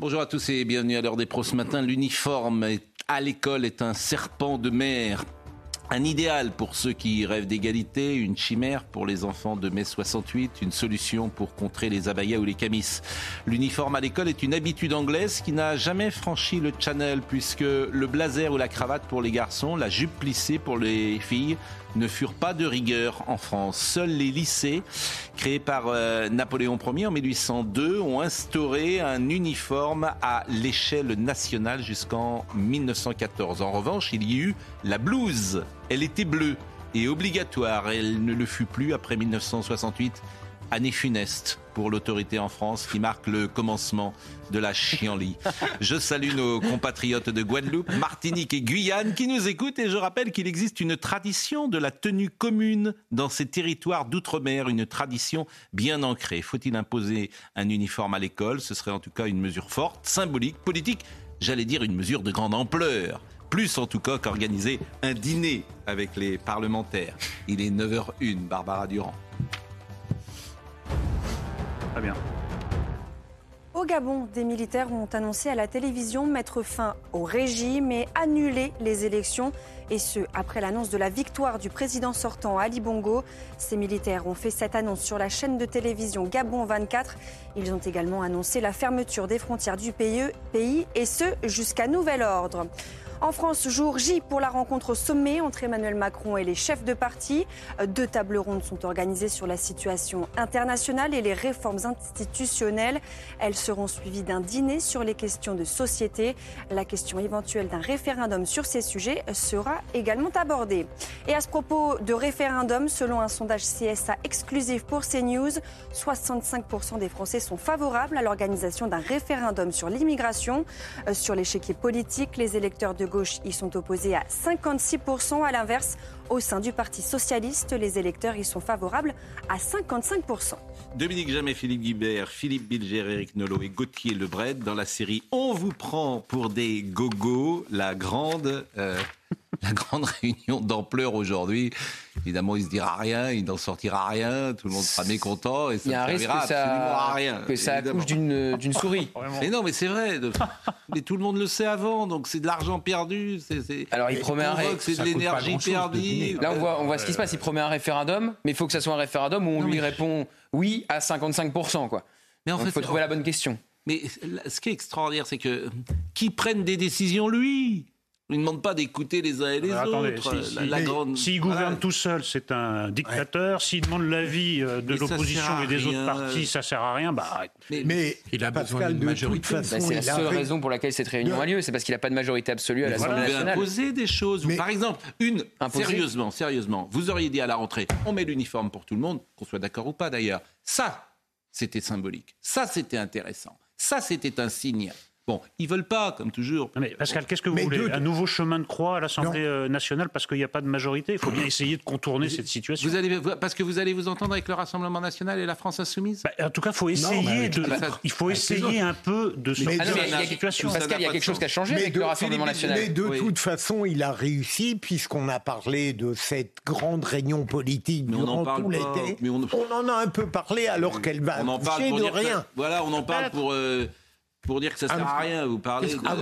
Bonjour à tous et bienvenue à l'heure des pros ce matin. L'uniforme à l'école est un serpent de mer un idéal pour ceux qui rêvent d'égalité, une chimère pour les enfants de mai 68, une solution pour contrer les abayas ou les camis. L'uniforme à l'école est une habitude anglaise qui n'a jamais franchi le channel puisque le blazer ou la cravate pour les garçons, la jupe plissée pour les filles ne furent pas de rigueur en France. Seuls les lycées, créés par euh, Napoléon Ier en 1802, ont instauré un uniforme à l'échelle nationale jusqu'en 1914. En revanche, il y eut la blouse. Elle était bleue et obligatoire. Elle ne le fut plus après 1968 année funeste pour l'autorité en France qui marque le commencement de la chienlit. Je salue nos compatriotes de Guadeloupe, Martinique et Guyane qui nous écoutent et je rappelle qu'il existe une tradition de la tenue commune dans ces territoires d'outre-mer, une tradition bien ancrée. Faut-il imposer un uniforme à l'école? Ce serait en tout cas une mesure forte, symbolique, politique, j'allais dire une mesure de grande ampleur plus en tout cas qu'organiser un dîner avec les parlementaires. Il est 9h01, Barbara Durand. Au Gabon, des militaires ont annoncé à la télévision mettre fin au régime et annuler les élections. Et ce, après l'annonce de la victoire du président sortant Ali Bongo. Ces militaires ont fait cette annonce sur la chaîne de télévision Gabon 24. Ils ont également annoncé la fermeture des frontières du pays, et ce, jusqu'à nouvel ordre. En France, jour J pour la rencontre au sommet entre Emmanuel Macron et les chefs de parti. Deux tables rondes sont organisées sur la situation internationale et les réformes institutionnelles. Elles seront suivies d'un dîner sur les questions de société. La question éventuelle d'un référendum sur ces sujets sera également abordée. Et à ce propos de référendum, selon un sondage CSA exclusif pour CNews, 65% des Français sont favorables à l'organisation d'un référendum sur l'immigration. Euh, sur l'échiquier politique, les électeurs de gauche y sont opposés à 56%. À l'inverse, au sein du Parti socialiste, les électeurs y sont favorables à 55%. Dominique Jamais, Philippe Guibert, Philippe Bilger, Eric Nolot et Gauthier Lebret dans la série On vous prend pour des gogos, la grande euh, la grande réunion d'ampleur aujourd'hui. Évidemment, il se dira rien, il n'en sortira rien, tout le monde sera mécontent et ça ne servira absolument à rien. Que ça accouche d'une souris. mais non, mais c'est vrai. mais tout le monde le sait avant, donc c'est de l'argent perdu. Alors il promet un C'est de l'énergie perdue. Là, on voit, on voit ce qui se passe. Il promet un référendum, mais il faut que ça soit un référendum où on lui répond oui à 55%. Quoi. Mais en fait, il faut trouver la bonne question. Mais ce qui est extraordinaire, c'est que qui prenne des décisions, lui? Ne demande pas d'écouter les uns et les autres. S'il gouverne tout seul, c'est un dictateur. S'il demande l'avis euh, de l'opposition et des autres partis, ça sert à rien. Bah, mais, il a besoin d'une majorité. Bah, c'est la seule raison pour laquelle cette réunion a lieu. C'est parce qu'il n'a pas de majorité absolue à l'Assemblée voilà. nationale. imposer des choses. Par exemple, une, sérieusement, sérieusement, vous auriez dit à la rentrée, on met l'uniforme pour tout le monde, qu'on soit d'accord ou pas d'ailleurs. Ça, c'était symbolique. Ça, c'était intéressant. Ça, c'était un signe. Bon, ils veulent pas, comme toujours. Mais Pascal, qu'est-ce que vous voulez Un nouveau chemin de croix à l'Assemblée euh, nationale parce qu'il n'y a pas de majorité? Il faut bien essayer de contourner cette situation. Vous allez, parce que vous allez vous entendre avec le Rassemblement national et la France insoumise? Bah, En tout cas, faut essayer de, il faut essayer un peu de sortir de la situation. Pascal, il y a quelque chose qui a changé avec le Rassemblement national. Mais de toute façon, il a réussi puisqu'on a parlé de cette grande réunion politique durant tout l'été. On... en a un peu parlé alors qu'elle va on en parle de rien. voilà, on en parle pour... Euh, pour dire que ça sert à rien. Vous parlez, ah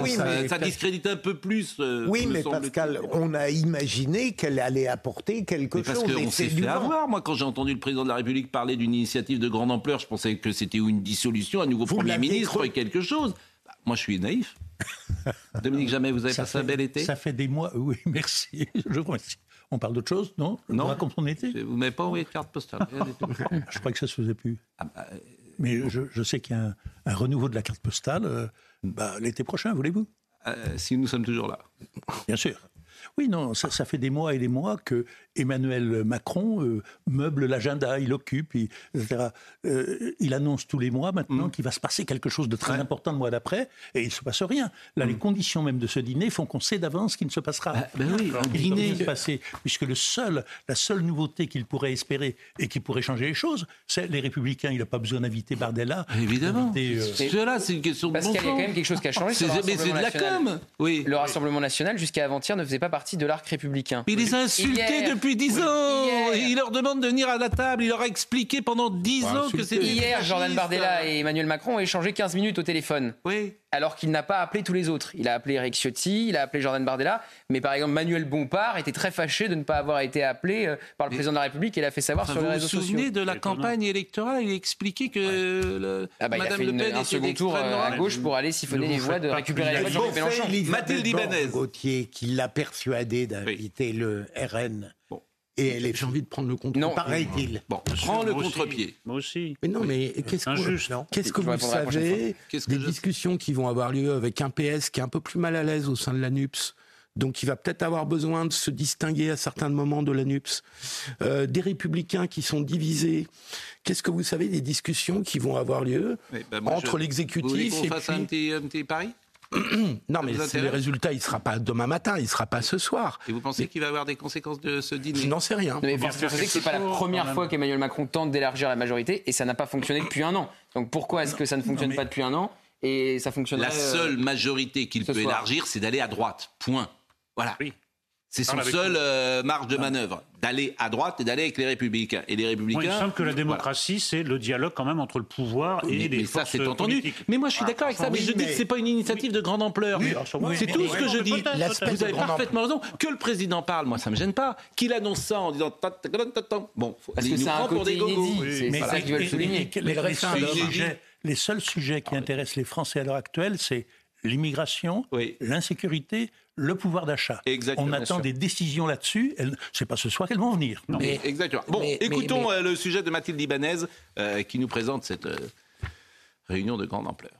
ça, discrédite un peu plus. Euh, oui, mais Pascal, on a imaginé qu'elle allait apporter quelque parce chose. Parce qu'on s'est fait avoir. Moi, quand j'ai entendu le président de la République parler d'une initiative de grande ampleur, je pensais que c'était une dissolution, un nouveau Premier ministre, et quelque chose. Bah, moi, je suis naïf. Dominique, jamais vous avez passé un bel été Ça fait des mois, oui, merci. Je vous remercie. On parle d'autre chose, non? Non. Comme on été? Vous m'avez pas envoyé de carte postale. je crois que ça se faisait plus. Ah bah, mais je, sais qu'il y a un, renouveau de la carte postale euh, bah, l'été prochain, voulez-vous? Euh, Si nous sommes toujours là. Bien sûr. Oui, non, ça, fait des mois et des mois qu'il Emmanuel Macron euh, meuble l'agenda, il occupe, etc. Euh, il annonce tous les mois maintenant mm. qu'il va se passer quelque chose de très important le mois d'après, et il ne se passe rien. Là, les mm. conditions même de ce dîner font qu'on sait d'avance qu'il ne se passera bah, bah oui, un dîner se passer, puisque le seul, la seule nouveauté qu'il pourrait espérer et qui pourrait changer les choses, c'est les Républicains. Il n'a pas besoin d'inviter Bardella. Évidemment. Cela, c'est une question de Parce qu'il y a quand même quelque chose qui a changé. C'est de la com. Oui. Le Rassemblement national, jusqu'à avant-hier, ne faisait pas partie de l'arc républicain. Mais il les a insultés depuis dix ans. Il leur demande de venir à la table. Il leur a expliqué pendant dix ans que c'était. Hier, Jordan Bardella et Emmanuel Macron ont échangé 15 minutes au téléphone. Oui alors qu'il n'a pas appelé tous les autres. Il a appelé Eric Ciotti, il a appelé Jordan Bardella, mais par exemple Manuel Bompard était très fâché de ne pas avoir été appelé euh, par le président de la République et l'a fait savoir sur les réseaux sociaux. Vous vous souvenez de la campagne électorale? Il a expliqué que ah bah, Madame Le Pen un second tour euh, à gauche pour aller siphonner les voix de récupérer les voix de Mélenchon. Mathilde Ibanez. Gauthier qui l'a persuadé d'inviter le RN et j'ai envie de prendre le contre-pied. Pareil-il. Bon, prends le contre-pied. Moi aussi. Mais non, mais qu'est-ce que, qu'est-ce que vous savez des discussions qui vont avoir lieu avec un PS qui est un peu plus mal à l'aise au sein de la NUPS donc il va peut-être avoir besoin de se distinguer à certains moments de la NUPS. Euh, des républicains qui sont divisés. Qu'est-ce que vous savez des discussions qui vont avoir lieu bah, entre l'exécutif et fasse un petit, un petit pari? non, mais le résultat, il ne sera pas demain matin, il ne sera pas ce soir. Et vous pensez qu'il va y avoir des conséquences de ce dîner? Je n'en sais rien. Mais vous savez que ce n'est pas la première fois qu'Emmanuel Macron tente d'élargir la majorité et ça n'a pas fonctionné depuis un an. Donc pourquoi est-ce que ça ne fonctionne pas depuis un an et ça fonctionnerait La seule majorité qu'il peut élargir, c'est d'aller à droite. Point. Voilà. Oui. C'est son seul euh, marge de manœuvre, d'aller à droite et d'aller avec les républicains. Et les républicains. il semble que la démocratie, c'est le dialoge quand même entre le pouvoir et les mais ça, c'est entendu. Mais moi, je suis ah, d'accord avec ça. Mais je dis que c'est pas une initiative de grande ampleur. c'est tout ce que je dis. Vous avez parfaitement raison. Que le président parle, moi, ça me gêne pas. Qu'il annonce ça en disant bon, un pour des gogos. C'est ça qu'ils veulent souligner. Les seuls sujets qui intéressent les Français à l'heure actuelle, c'est l'immigration, l'insécurité, le pouvoir d'achat. On attend des décisions là-dessus. Ce n'est pas ce soir qu'elles vont venir. exactement. Bon, écoutons euh, le sujet de Mathilde Ibanez euh, qui nous présente cette euh, réunion de grande ampleur.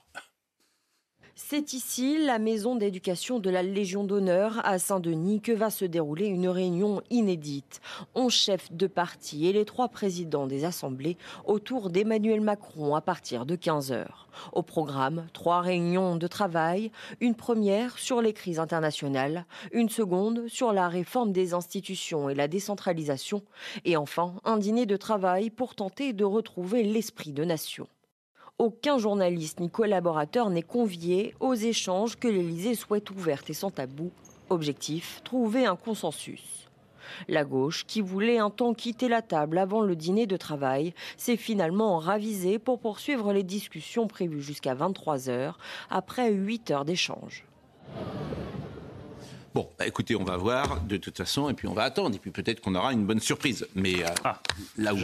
C'est ici, la maison d'éducation de la Légion d'honneur à Saint-Denis, que va se dérouler une réunion inédite. On chefs de parti et les trois présidents des assemblées autour d'Emmanuel Macron à partir de 15h. Au programme, trois réunions de travail, une première sur les crises internationales, une seconde sur la réforme des institutions et la décentralisation, et enfin un dîner de travail pour tenter de retrouver l'esprit de nation. Aucun journaliste ni collaborateur n'est convié aux échanges que l'Élysée souhaite ouverts et sans tabou. Objectif, trouver un consensus. La gauche, qui voulait un temps quitter la table avant le dîner de travail, s'est finalement ravisée pour poursuivre les discussions prévues jusqu'à 23 heures, après 8 heures d'échange. Bon, bah, écoutez, on va voir de toute façon, et puis on va attendre, et puis peut-être qu'on aura une bonne surprise. Mais euh, ah, là où.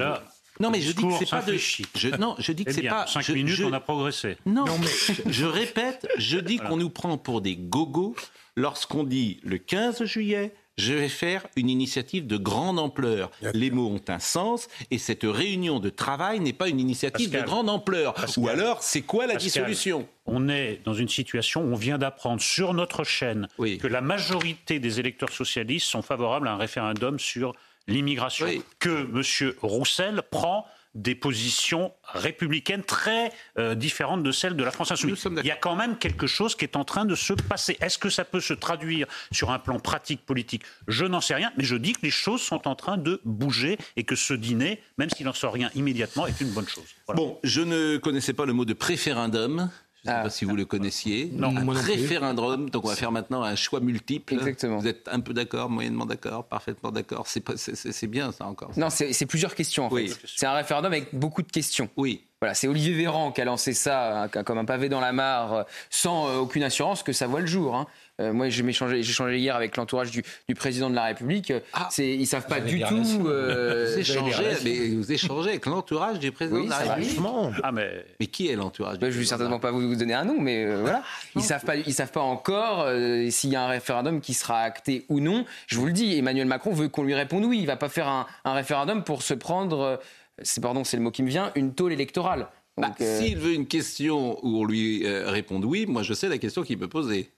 Non, mais je dis que c'est pas de. Je, non, je dis que c'est pas. Cinq minutes, on a progressé. Non, mais je répète, je dis qu'on nous prend pour des gogos lorsqu'on dit le 15 juillet. Je vais faire une initiative de grande ampleur. Les mots ont un sens et cette réunion de travail n'est pas une initiative de grande ampleur. Ou alors, c'est quoi la dissolution? On est dans une situation où on vient d'apprendre sur notre chaîne que la majorité des électeurs socialistes sont favorables à un référendum sur l'immigration, que M. Roussel prend des positions républicaines très euh, différentes de celles de la France insoumise. Il y a quand même quelque chose qui est en train de se passer. Est-ce que ça peut se traduire sur un plan pratique politique? Je n'en sais rien, mais je dis que les choses sont en train de bouger et que ce dîner, même s'il n'en sort rien immédiatement, est une bonne chose. Bon, je ne connaissais pas le mot de préférendum. Je ne sais ah. pas si vous le connaissiez. Non, un référendum. Donc on va faire maintenant un choix multiple. Exactement. Vous êtes un peu d'accord, moyennement d'accord, parfaitement d'accord. C'est bien ça encore. Non, c'est plusieurs questions en fait. C'est un référendum avec beaucoup de questions. Oui. Voilà, c'est Olivier Véran qui a lancé ça comme un pavé dans la mare, euh, sans euh, aucune assurance que ça voit le jour. Hein. Euh, moi, j'ai échangé, hier avec l'entourage du, président de la République. Ah, c'est, ils savent pas du tout. Euh, vous, échangez, mais vous échangez avec l'entourage du président de la République. Ah, mais... mais qui est l'entourage bah, Je ne vais certainement pas vous donner un nom, mais euh, voilà. Ah, ils savent pas, ils savent pas encore s'il y a un référendum qui sera acté ou non. Je vous le dis, Emmanuel Macron veut qu'on lui réponde oui. Il va pas faire un, référendum pour se prendre, c'est pardon, c'est le mot qui me vient, une tôle électorale. Bah, s'il veut une question où on lui réponde oui, moi je sais la question qu'il peut poser.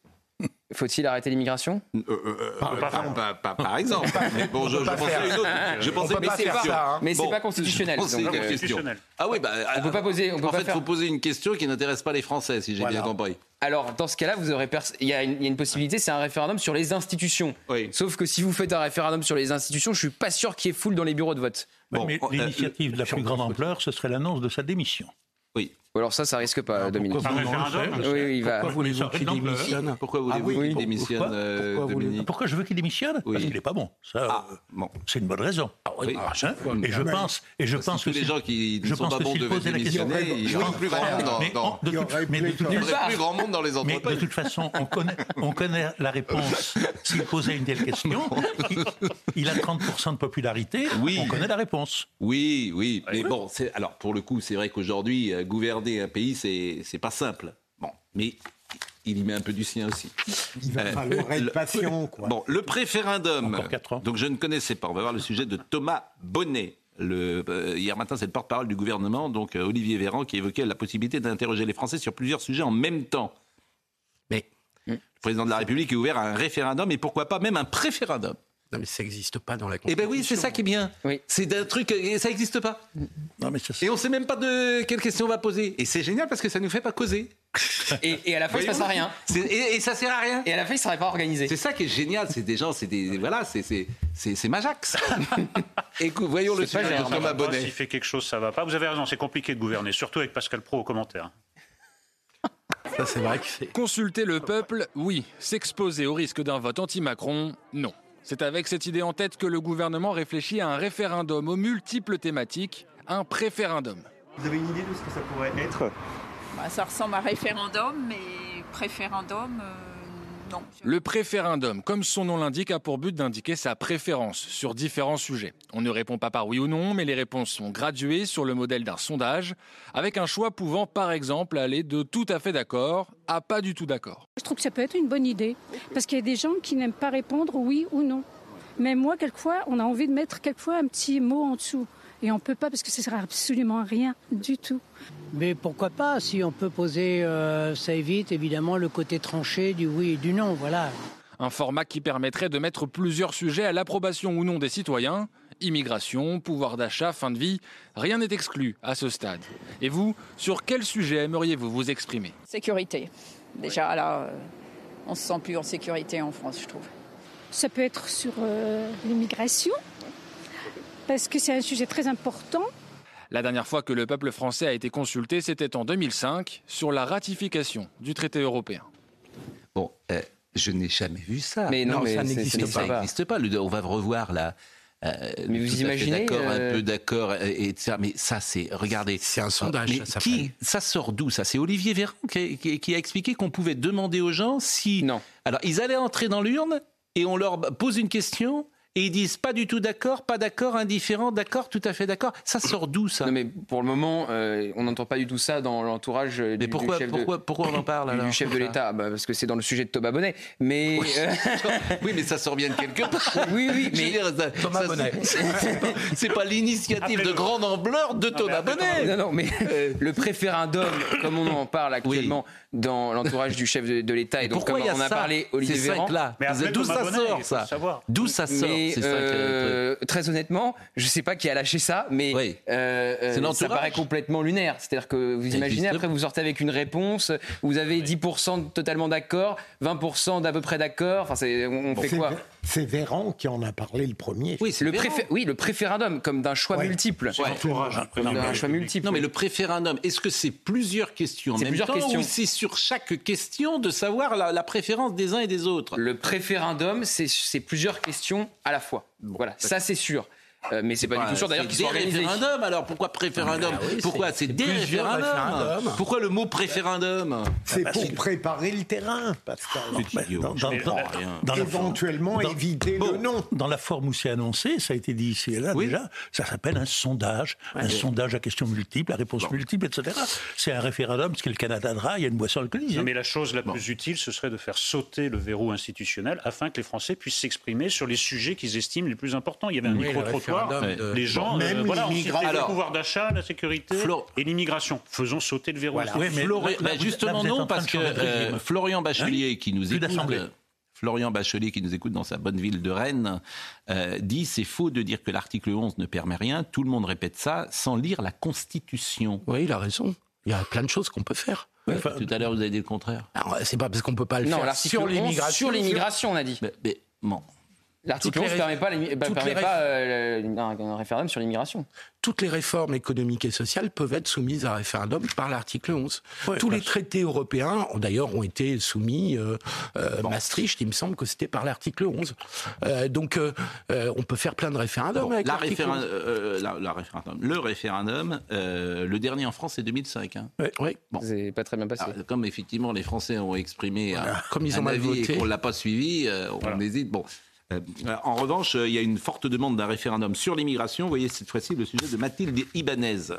Faut-il arrêter l'immigration? Euh, euh, euh, par, exemple. mais bon, je, pensais une autre. Je pensais mais c'est pas, mais c'est pas constitutionnel. Ah oui, bah, on peut pas poser. On peut en pas fait, il faut poser une question qui n'intéresse pas les Français, si j'ai bien compris. Alors, dans ce cas-là, vous aurez il, y a une, possibilité, c'est un référendum sur les institutions. Sauf que si vous faites un référendum sur les institutions, je suis pas sûr qu'il y ait foule dans les bureaux de vote. mais l'initiative de la plus grande ampleur, ce serait l'annonce de sa démission. Oui. alors ça, ça risque pas, Dominique. Un référendum Oui, oui, il va. Pourquoi voulez-vous qu'il démissionne Pourquoi voulez-vous ah qu'il démissionne, pourquoi, euh, Dominique Pourquoi je veux qu'il démissionne Parce qu'il n'est pas bon. Ça, ah, bon. C'est une bonne raison. Ah, oui. Ah, hein et je pense, et je pense que les gens qui ne sont pas bons devaient démissionner, il n'y aurait plus grand monde dans. Mais de toute plus grand monde dans les entreprises. Mais de toute façon, on connaît, on connaît la réponse. S'il posait une telle question, il a 30% de popularité. On connaît la réponse. Oui, oui. Mais bon, alors pour le coup, c'est vrai qu'aujourd'hui, euh, gouverner un pays, c'est pas simple. Bon, mais il y met un peu du sien aussi. Il va falloir être patient, quoi. Bon, le préférendum. Donc je ne connaissais pas. On va voir le sujet de Thomas Bonnet. Le, euh, hier matin, c'est le porte-parole du gouvernement, donc euh, Olivier Véran, qui évoquait la possibilité d'interroger les Français sur plusieurs sujets en même temps. Mais le président de la République est ouvert à un référendum et pourquoi pas même un préférendum. Non, mais ça n'existe pas dans la Constitution. Eh bien oui, c'est ça qui est bien. Oui. C'est un truc, et ça n'existe pas. Non, mais Et on ne sait même pas de quelle question on va poser. Et c'est génial parce que ça ne nous fait pas causer. et, à la fin, il ne se passe à rien. Et, ça sert à rien. Et à la fin, il ne serait pas organisé. C'est ça qui est génial. C'est des gens, c'est des. Voilà, c'est Majax. Écoute, voyons le sujet de Thomas Bonnet. S'il fait quelque chose, ça va pas. Vous avez raison, c'est compliqué de gouverner, surtout avec Pascal Pro au commentaire. Ça, c'est vrai que c'est. Consulter le peuple, oui. S'exposer au risque d'un vote anti-Macron, non. C'est avec cette idée en tête que le gouvernement réfléchit à un référendum aux multiples thématiques, un préférendum. Vous avez une idée de ce que ça pourrait être? Bah, Ça ressemble à référendum, mais préférendum, euh, le préférendum, comme son nom l'indique, a pour but d'indiquer sa préférence sur différents sujets. On ne répond pas par oui ou non, mais les réponses sont graduées sur le modèle d'un sondage, avec un choix pouvant par exemple aller de tout à fait d'accord à pas du tout d'accord. Je trouve que ça peut être une bonne idée, parce qu'il y a des gens qui n'aiment pas répondre oui ou non. Mais moi, quelquefois, on a envie de mettre quelquefois un petit mot en dessous. Et on ne peut pas parce que ce sert absolument rien du tout. Mais pourquoi pas Si on peut poser, euh, ça évite évidemment le côté tranché du oui et du non. Voilà. Un format qui permettrait de mettre plusieurs sujets à l'approbation ou non des citoyens. Immigration, pouvoir d'achat, fin de vie, rien n'est exclu à ce stade. Et vous, sur quel sujet aimeriez-vous vous exprimer? Sécurité. Déjà là, euh, on se sent plus en sécurité en France, je trouve. Ça peut être sur euh, l'immigration, parce que c'est un sujet très important. La dernière fois que le peuple français a été consulté, c'était en 2005 sur la ratification du traité européen. Bon, euh, je n'ai jamais vu ça. Mais non, ça n'existe pas. Ça n'existe pas. On va revoir la. Euh, mais vous imaginez d'accord, un peu d'accord, et, Mais ça, c'est regardez. C'est un sondage. ça, qui, ça sort d'où Ça, c'est Olivier Véran qui, a expliqué qu'on pouvait demander aux gens si. Non. Alors, ils allaient entrer dans l'urne et on leur pose une question et ils disent pas du tout d'accord, pas d'accord, indifférent, d'accord, tout à fait d'accord. Ça sort d'où ça? Non mais pour le moment, euh, on n'entend pas du tout ça dans l'entourage du, pourquoi, chef pourquoi, pourquoi on en parle alors Du chef de l'État, bah, parce que c'est dans le sujet de Thomas Bonnet. Mais oui, euh, oui mais ça sort bien de quelque part. Oui, oui, mais Thomas Bonnet. C'est pas, l'initiative de grande ampleur de Thomas Bonnet. Non, non, mais euh, le préférendum, comme on en parle actuellement dans l'entourage du chef de, l'État, et donc comme on a parlé Olivier Véran. D'où ça sort ça? D'où ça sort? Euh, très honnêtement, je ne sais pas qui a lâché ça, mais euh, euh, ça paraît complètement lunaire. C'est-à-dire que vous imaginez, après vous sortez avec une réponse, vous avez 10% totalement d'accord, 20% d'à peu près d'accord. Enfin, on, fait quoi? C'est Véran qui en a parlé le premier. Oui, c'est le, oui, le préférendum, comme d'un choix multiple. un choix multiple. Non, mais le préférendum, est-ce que c'est plusieurs questions en même temps questions. ou c'est sur chaque question de savoir la préférence des uns et des autres? Le préférendum, c'est plusieurs questions à la fois voilà, ça c'est sûr. Euh, mais c'est pas du tout sûr d'ailleurs qu'ils soient organisés. référendums alors pourquoi préférendum ah, bah Pourquoi c'est des référendums Pourquoi le mot préférendum C'est pour préparer le terrain, Pascal. Dans, dans, éventuellement éviter le non. Dans la forme où c'est annoncé, ça a été dit ici et là déjà, ça s'appelle un sondage, un sondage à questions multiples, à réponses multiples, etc. C'est un référendum, ce qu'est le Canada il y a une boisson alcoolisée. mais la chose la plus utile, ce serait de faire sauter le verrou institutionnel afin que les Français puissent s'exprimer sur les sujets qu'ils estiment les plus importants. Il y avait un micro-trottoir les gens, euh, voilà, le pouvoir d'achat, la sécurité et l'immigration. Faisons sauter le verrou. Voilà. mais, justement non, parce que euh, Florian Bachelier, hein qui nous écoute, Florian Bachelier, qui nous écoute dans sa bonne ville de Rennes, euh, dit c'est faux de dire que l'article 11 ne permet rien. Tout le monde répète ça sans lire la Constitution. Oui, il a raison. Il y a plein de choses qu'on peut faire. tout à l'heure, vous avez dit le contraire. C'est pas parce qu'on peut pas le faire sur l'immigration. Sur l'immigration, on a dit. mais bon, L'article 11 ne permet pas, permet pas euh, un, référendum sur l'immigration. Toutes les réformes économiques et sociales peuvent être soumises à référendum par l'article 11. Tous les traités européens, d'ailleurs, ont été soumis. Euh, euh, Maastricht, il me semble que c'était par l'article 11. donc, on peut faire plein de référendums avec la, la, référendum. Le référendum, le dernier en France, c'est 2005. Hein. Oui. Bon. C'est pas très bien passé. Ah, comme effectivement les Français ont exprimé comme ils ont mal voté. et qu'on l'a pas suivi, on hésite. Bon. Euh, en revanche, il y a une forte demande d'un référendum sur l'immigration. Vous voyez cette fois-ci le sujet de Mathilde Ibanez.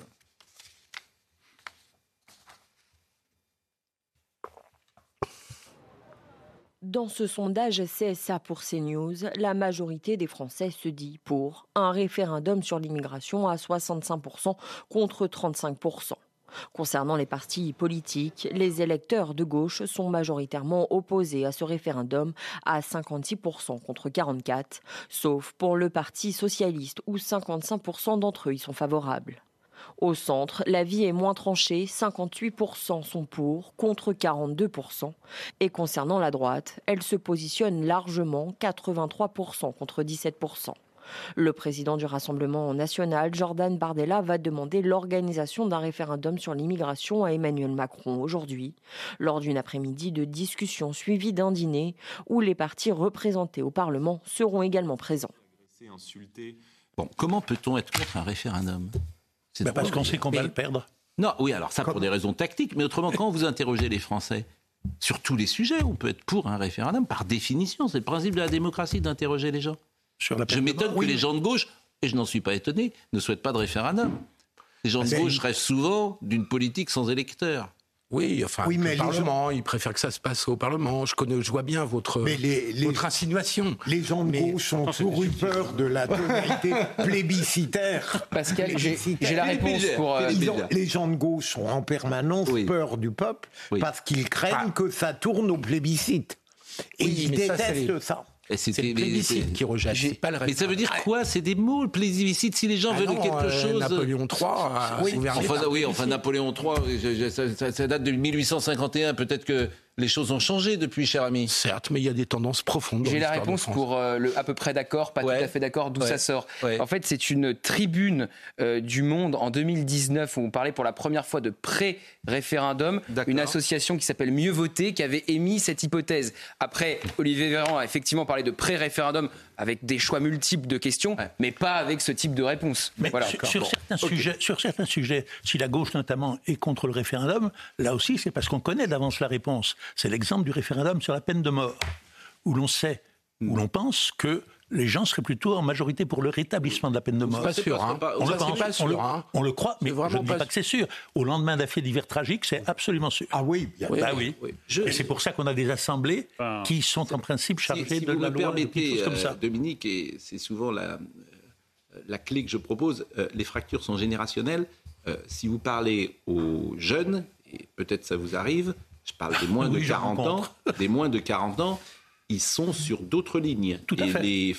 Dans ce sondage CSA pour CNews, la majorité des Français se dit pour un référendum sur l'immigration à 65% contre 35%. Concernant les partis politiques, les électeurs de gauche sont majoritairement opposés à ce référendum à 56% contre 44%, sauf pour le Parti socialiste où 55% d'entre eux y sont favorables. Au centre, la vie est moins tranchée, 58% sont pour, contre 42%. Et concernant la droite, elle se positionne largement, 83% contre 17%. Le président du Rassemblement national, Jordan Bardella, va demander l'organisation d'un référendum sur l'immigration à Emmanuel Macron aujourd'hui, lors d'une après-midi de discussion suivie d'un dîner où les partis représentés au Parlement seront également présents. Bon, comment peut-on être contre un référendum? Bah, Parce qu'on sait qu'on va le perdre. Non, oui, alors ça pour des raisons tactiques, mais autrement, quand vous interrogez les Français sur tous les sujets, on peut être pour un référendum par définition. C'est le principe de la démocratie d'interroger les gens je m'étonne que les gens de gauche, et je n'en suis pas étonné, ne souhaitent pas de référendum. Les gens de ah, gauche rêvent souvent d'une politique sans électeurs. Oui, enfin, oui, mais le Parlement, ils préfèrent que ça se passe au Parlement. Je connais, je vois bien votre, votre insinuation. Les gens de gauche ont toujours eu peur de la tonalité plébiscitaire. Pascal, j'ai la réponse pour. Euh, les gens de gauche ont en permanence peur du peuple parce qu'ils craignent ah. que ça tourne au plébiscite. Et ils détestent ça. C'est le plébiscite qui rejette, pas le Mais ça veut dire quoi C'est des mots, le plébiscite. Si les gens ah veulent quelque euh, chose. Napoléon III. Euh, oui, enfin, oui, enfin Napoléon III, ça date de 1851. Peut-être que les choses ont changé depuis, cher ami. Certes, mais il y a des tendances profondes. J'ai la réponse pour euh, le à peu près d'accord, pas tout à fait d'accord, d'où ça sort. En fait, c'est une tribune euh, du Monde en 2019 où on parlait pour la première fois de pré-référendum, une association qui s'appelle Mieux Voter qui avait émis cette hypothèse. Après, Olivier Véran a effectivement parlé de pré-référendum avec des choix multiples de questions, mais pas avec ce type de réponse. Mais sur, certains sujets, sur certains sujets, si la gauche notamment est contre le référendum, là aussi c'est parce qu'on connaît d'avance la réponse. C'est l'exemple du référendum sur la peine de mort, où l'on sait, où l'on pense que les gens seraient plutôt en majorité pour le rétablissement de la peine de mort. Pas sûr. Hein. On, le pense, pas sûr, hein. on, le, croit, mais je ne dis pas que c'est sûr. Au lendemain d'un fait divers tragique, c'est absolument sûr. Ah oui, bien bah oui. Et c'est pour ça qu'on a des assemblées qui sont en principe chargées de la loi. Permettez, comme ça. Euh, Dominique, et c'est souvent la, euh, la clé que je propose, euh, les fractures sont générationnelles. si vous parlez aux jeunes, et peut-être ça vous arrive, je parle des moins de 40 ans, des moins de 40 ans, ils sont sur d'autres lignes. Tout à et fait. Les,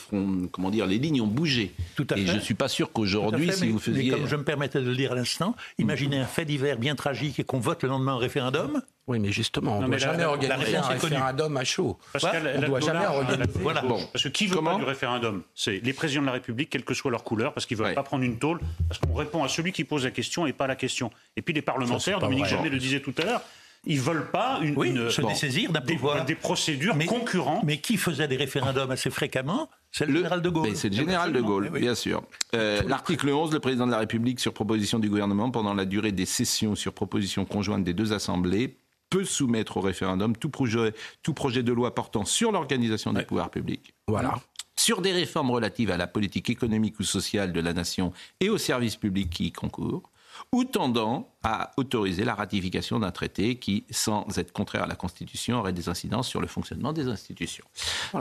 comment dire, les lignes ont bougé. Tout à et je ne suis pas sûr qu'aujourd'hui, si vous faisiez... comme je me permettais de le dire à l'instant, imaginez un fait divers bien tragique et qu'on vote le lendemain au référendum. Oui, mais justement, on ne doit jamais organiser un référendum à chaud. Pascal, on ne doit jamais organiser. Voilà. Bon. Parce que qui veut pas du référendum? C'est les présidents de la République, quelle que soit leur couleur, parce qu'ils ne veulent pas prendre une tôle, parce qu'on répond à celui qui pose la question et pas la question. Et puis les parlementaires, Dominique Jamais le disait tout à l'heure, ils veulent pas une, oui, se dessaisir d'un pouvoir. Des, procédures concurrentes. Mais qui faisait des référendums assez fréquemment? C'est le, général de Gaulle. C'est le général de Gaulle, bien sûr. Euh, l'article 11, le président de la République, sur proposition du gouvernement, pendant la durée des sessions sur proposition conjointe des deux assemblées, peut soumettre au référendum tout projet, tout projet de loi portant sur l'organisation des pouvoirs publics. Voilà sur des réformes relatives à la politique économique ou sociale de la nation et aux services publics qui y concourent, ou tendant à autoriser la ratification d'un traité qui, sans être contraire à la Constitution, aurait des incidences sur le fonctionnement des institutions.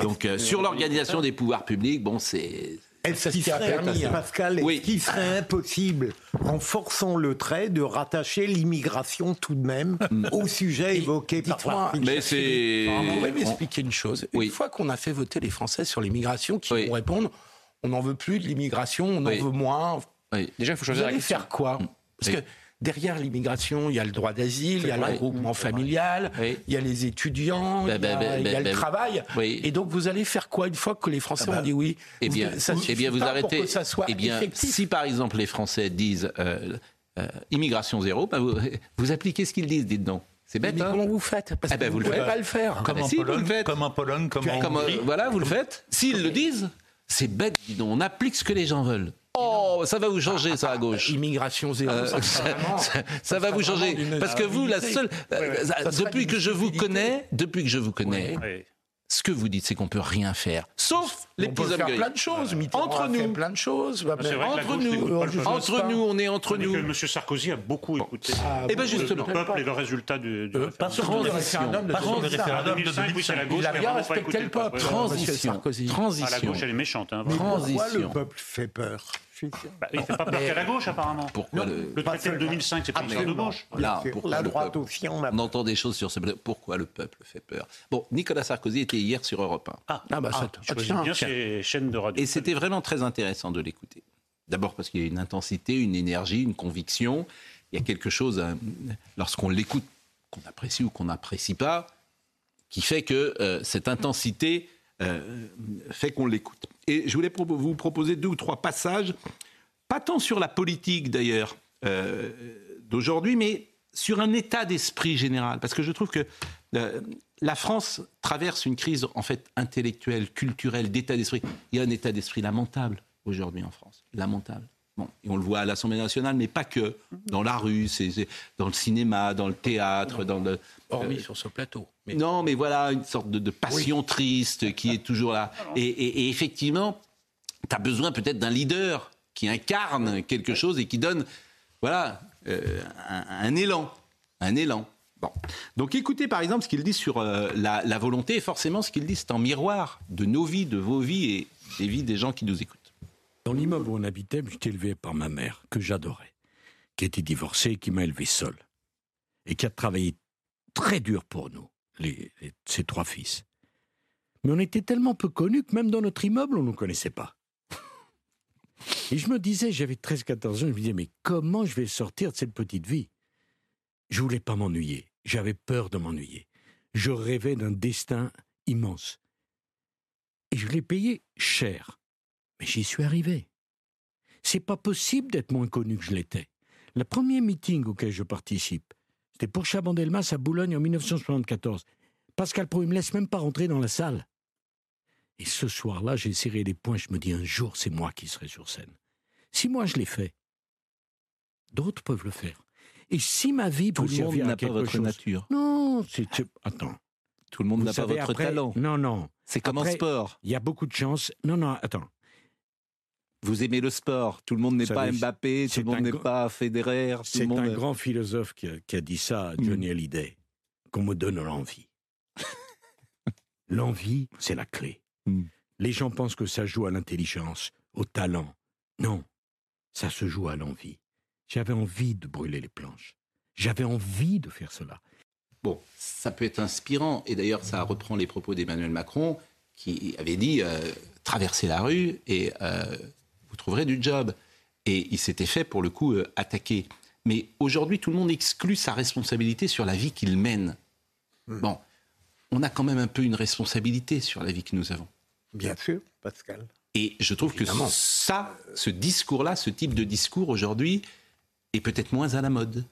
Donc, euh, sur l'organisation des pouvoirs publics, bon, c'est Est-ce qu'il serait, permis, Pascal, est qu'il serait impossible, en forçant le trait, de rattacher l'immigration tout de même mm. au sujet évoqué par Mais c'est. Vous pouvez m'expliquer une chose. Une fois qu'on a fait voter les Français sur l'immigration, qui vont répondre on n'en veut plus de l'immigration, on en veut moins. Déjà, il faut choisir. Vous allez faire quoi? Parce que derrière l'immigration, il y a le droit d'asile, il y a le regroupement familial, il y a les étudiants, il y a, le travail. Et donc, vous allez faire quoi une fois que les Français ah ont dit oui? Eh bien, eh bien vous arrêtez. que ça soit eh bien, si par exemple les Français disent euh, euh, immigration zéro, bah, vous, appliquez ce qu'ils disent, dites donc. C'est bête. Mais hein? comment vous faites? Parce eh ben, que vous ne pouvez pas le faire. Comme, en Pologne, comme en Pologne, comme en Voilà, vous le faites. S'ils le disent, c'est bête, dis donc. On applique ce que les gens veulent. Oh, ça va vous changer, ça, à gauche. Immigration zéro. Euh, ça, va vous changer. Parce que vous, la seule. Euh, depuis que je vous connais, depuis que je vous connais, ce que vous dites, c'est qu'on peut rien faire, sauf les petits On peut faire plein de choses. entre nous, plein de choses. Bah, entre nous, entre nous, on est entre nous. M. Sarkozy a beaucoup écouté. Ah, et eh bien justement, le peuple et le résultat du, du euh, pas référendum, pas sur le référendum de 2005. Il a bien respecté le peuple. Transition, transition. La gauche, elle est méchante. Transition. Pourquoi le peuple fait peur? Bah, il ne fait pas peur qu'à la gauche, apparemment. Pourquoi le, le traité de 2005, c'est pas une histoire de gauche. Là, pourquoi la droite aussi, on, on entend des choses sur ce. Pourquoi le peuple fait peur? Bon, Nicolas Sarkozy était hier sur Europe 1. Ah, ah bah ça, ah, bien ces chaînes de radio. Et c'était vraiment très intéressant de l'écouter. D'abord parce qu'il y a une intensité, une énergie, une conviction. Il y a quelque chose, hein, lorsqu'on l'écoute, qu'on apprécie ou qu'on n'apprécie pas, qui fait que euh, cette intensité euh, fait qu'on l'écoute. Et je voulais vous proposer deux ou trois passages, pas tant sur la politique d'ailleurs euh, d'aujourd'hui, mais sur un état d'esprit général, parce que je trouve que euh, la France traverse une crise en fait intellectuelle, culturelle, d'état d'esprit. Il y a un état d'esprit lamentable aujourd'hui en France, lamentable. Bon, et on le voit à l'Assemblée nationale, mais pas que. Dans la rue, c'est dans le cinéma, dans le théâtre, dans le. Hormis sur ce plateau. Non, mais voilà, une sorte de, passion triste qui est toujours là. Et, effectivement, tu as besoin peut-être d'un leader qui incarne quelque chose et qui donne, voilà, euh, un, élan. Un élan. Bon. Donc écoutez par exemple ce qu'il dit sur euh, la, la, volonté, et forcément ce qu'il dit c'est en miroir de nos vies, de vos vies et des vies des gens qui nous écoutent. Dans l'immeuble où on habitait, j'étais élevé par ma mère, que j'adorais, qui était divorcée et qui m'a élevé seul, et qui a travaillé très dur pour nous ses trois fils. Mais on était tellement peu connus que même dans notre immeuble, on ne nous connaissait pas. Et je me disais, j'avais 13-14 ans, je me disais, mais comment je vais sortir de cette petite vie? Je voulais pas m'ennuyer, j'avais peur de m'ennuyer. Je rêvais d'un destin immense. Et je l'ai payé cher. J'y suis arrivé. C'est pas possible d'être moins connu que je l'étais. Le premier meeting auquel je participe, c'était pour Chabandelmas à Boulogne en 1974. Pascal Pro, il me laisse même pas rentrer dans la salle. Et ce soir-là, j'ai serré les poings, je me dis un jour, c'est moi qui serai sur scène. Si moi je l'ai fait, d'autres peuvent le faire. Et si ma vie Tout le monde n'a pas votre nature. Non, c'est. Attends. Tout le monde n'a pas votre talent. Non, non. C'est comme en sport. Il y a beaucoup de chance. Non, non, attends. Vous aimez le sport. Tout le monde n'est pas Mbappé, tout le monde n'est pas Federer. C'est un grand philosophe qui a, dit ça. Johnny Hallyday, qu'on me donne l'envie. l'envie, c'est la clé. Hmm. Les gens pensent que ça joue à l'intelligence, au talent. Non, ça se joue à l'envie. J'avais envie de brûler les planches. J'avais envie de faire cela. Bon, ça peut être inspirant, et d'ailleurs ça reprend les propos d'Emmanuel Macron, qui avait dit euh, traverser la rue et euh, vous trouverez du job. Et il s'était fait, pour le coup, euh, attaquer. Mais aujourd'hui, tout le monde exclut sa responsabilité sur la vie qu'il mène. Hmm. Bon, on a quand même un peu une responsabilité sur la vie que nous avons. Bien sûr, Pascal. Et je trouve que ça, ce discours-là, ce type de discours aujourd'hui, est peut-être moins à la mode.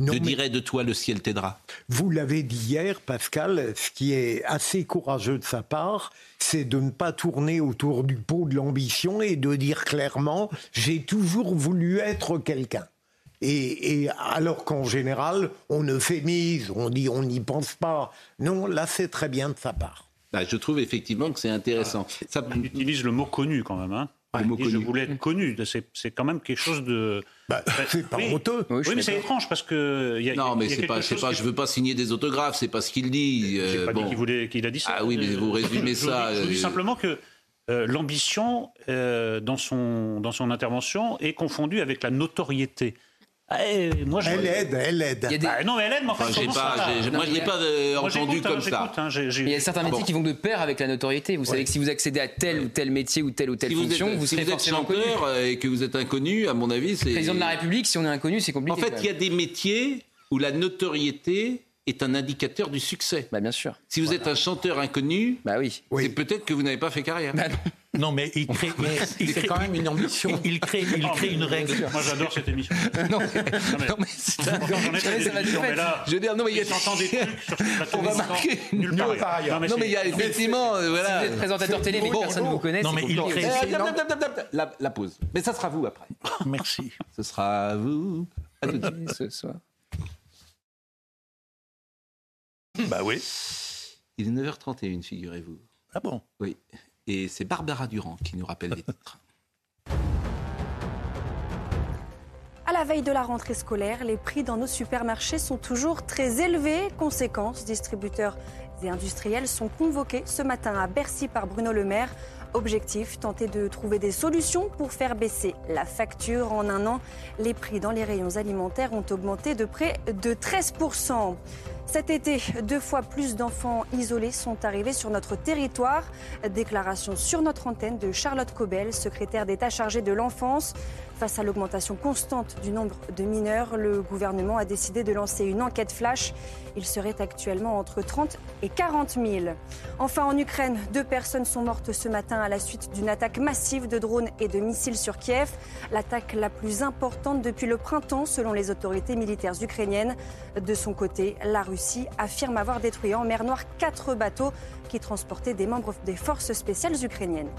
Je dirais de toi, le ciel t'aidera. Vous l'avez dit hier, Pascal, ce qui est assez courageux de sa part, c'est de ne pas tourner autour du pot de l'ambition et de dire clairement j'ai toujours voulu être quelqu'un. Et, alors qu'en général, on ne fait mise, on dit on n'y pense pas. Non, là c'est très bien de sa part. Bah, je trouve effectivement que c'est intéressant. Ça... On utilise le mot connu quand même. Hein. Je voulais être connu. C'est quand même quelque chose de. Bah, c'est pas honteux. Oui, mais c'est étrange parce que. Y a, non, mais c'est pas, pas. Je veux pas signer des autographes. C'est pas ce qu'il dit. Euh, pas dit qu'il voulait, qu'il a dit ça. Ah oui, mais vous résumez ça. Je, vous dis euh, simplement que l'ambition dans, son, dans son intervention est confondue avec la notoriété. Ah, moi, je... Elle aide, elle aide. Bah, non, elle aide, mais enfin, enfin pas, moi, je l'ai pas euh, entendu comme ça. Hein, il y a certains métiers qui vont de pair avec la notoriété. Vous savez que si vous accédez à tel ou tel métier ou telle ou telle fonction, vous, serez vous êtes chanteur euh, et que vous êtes inconnu, à mon avis, c'est. Président de la République, si on est inconnu, c'est compliqué. En fait, il y a des métiers où la notoriété est un indicateur du succès. Bah bien sûr. Si vous êtes un chanteur inconnu, bah oui. c'est peut-être que vous n'avez pas fait carrière. Bah non. mais il crée, il crée quand même une ambition. Il crée, il crée une règle. Moi, j'adore cette émission. non, mais, non, mais c'est ça. Je veux dire, non, mais il y a des trucs sur ce On va marquer nulle part ailleurs. Non, mais il y a effectivement, voilà. Si vous êtes présentateur télé, mais personne ne vous connaît. Non, mais il crée. La pause. Mais ça sera vous après. Merci. Ce sera vous. À tout de suite ce soir. Bah oui. Il est 9h31, figurez-vous. Ah bon? Oui. Et c'est Barbara Durand qui nous rappelle les titres. À la veille de la rentrée scolaire, les prix dans nos supermarchés sont toujours très élevés. Conséquence, distributeurs et industriels sont convoqués ce matin à Bercy par Bruno Le Maire. Objectif, tenter de trouver des solutions pour faire baisser la facture. En un an, les prix dans les rayons alimentaires ont augmenté de près de 13%. Cet été, deux fois plus d'enfants isolés sont arrivés sur notre territoire. Déclaration sur notre antenne de Charlotte Cobel, secrétaire d'État chargée de l'enfance. Face à l'augmentation constante du nombre de mineurs, le gouvernement a décidé de lancer une enquête flash. Il serait actuellement entre 30 et 40 000. Enfin, en Ukraine, deux personnes sont mortes ce matin à la suite d'une attaque massive de drones et de missiles sur Kiev. L'attaque la plus importante depuis le printemps, selon les autorités militaires ukrainiennes. De son côté, la Russie affirme avoir détruit en mer Noire quatre bateaux qui transportaient des membres des forces spéciales ukrainiennes.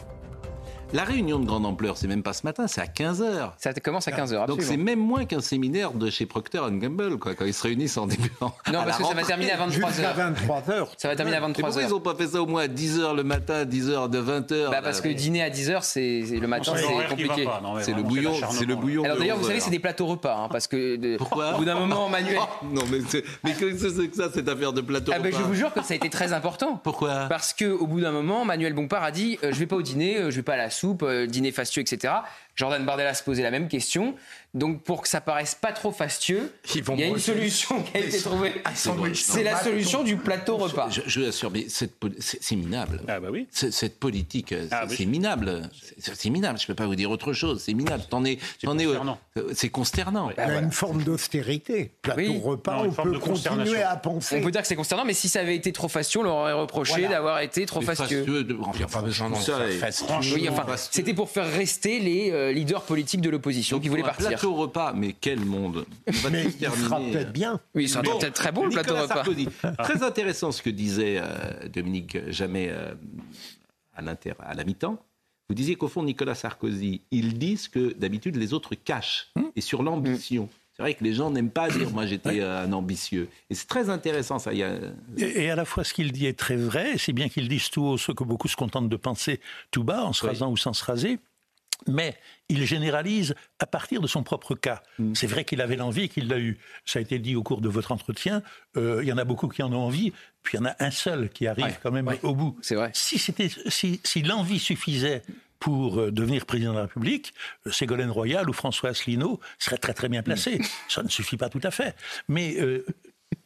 La réunion de grande ampleur, c'est même pas ce matin, c'est à 15h. Ça commence à 15h, Donc c'est même moins qu'un séminaire de chez Procter Gamble, quoi, quand ils se réunissent en début. Non, parce que ça va terminer à 23h. À 23h. Ça va terminer à 23h. Pourquoi ils n'ont pas fait ça au moins à 10h le matin, 10h de 20h bah Parce que dîner à 10h, c'est le matin, c'est compliqué. C'est le bouillon. C'est le bouillon. Alors d'ailleurs, vous savez, c'est des plateaux repas, hein, parce que Pourquoi au bout d'un moment, Manuel. non, mais mais qu'est-ce que c'est que ça, cette affaire de plateau ah, ben, Je vous jure que ça a été très important. Pourquoi? Parce que au bout d'un moment, Manuel Bompard a dit, je vais pas au dîner, je vais pas à la soupe, dîner fastueux, etc. Jordan Bardella se posait la même question. Donc, pour que ça paraisse pas trop fastueux, il y a une solution qui a été trouvée. C'est la solution du plateau repas. Je, vous assure, mais c'est minable. Ah bah oui. Cette politique, ah c'est minable. C'est minable. Je peux pas vous dire autre chose. C'est minable. Euh, c'est consternant. Il y a une forme d'austérité. Plateau repas, on peut continuer à penser. On peut dire que c'est consternant, mais si ça avait été trop fastueux, on leur aurait reproché d'avoir été trop fastueux. C'était pour faire rester les euh, leaders politiques de l'opposition qui voulaient partir plateau repas, mais quel monde Mais il sera peut-être bien. Oui, il sera peut-être très bon le plateau repas. Très intéressant ce que disait euh, Dominique Jamais euh, à, à la mi-temps. Vous disiez qu'au fond, Nicolas Sarkozy, ils disent que d'habitude les autres cachent. Hum. Et sur l'ambition. C'est vrai que les gens n'aiment pas dire moi j'étais un ambitieux. Et c'est très intéressant ça. Il y a... et, à la fois ce qu'il dit est très vrai, c'est bien qu'ils disent tout haut ce que beaucoup se contentent de penser tout bas en se rasant ou sans se raser mais il généralise à partir de son propre cas. Mm. C'est vrai qu'il avait l'envie qu'il l'a eu. Ça a été dit au cours de votre entretien. Euh, il y en a beaucoup qui en ont envie, puis il y en a un seul qui arrive quand même au bout. C'est vrai. Si, l'envie suffisait pour euh, devenir président de la République, euh, Ségolène Royal ou François Asselineau seraient très très bien placés. Mm. Ça ne suffit pas tout à fait. Mais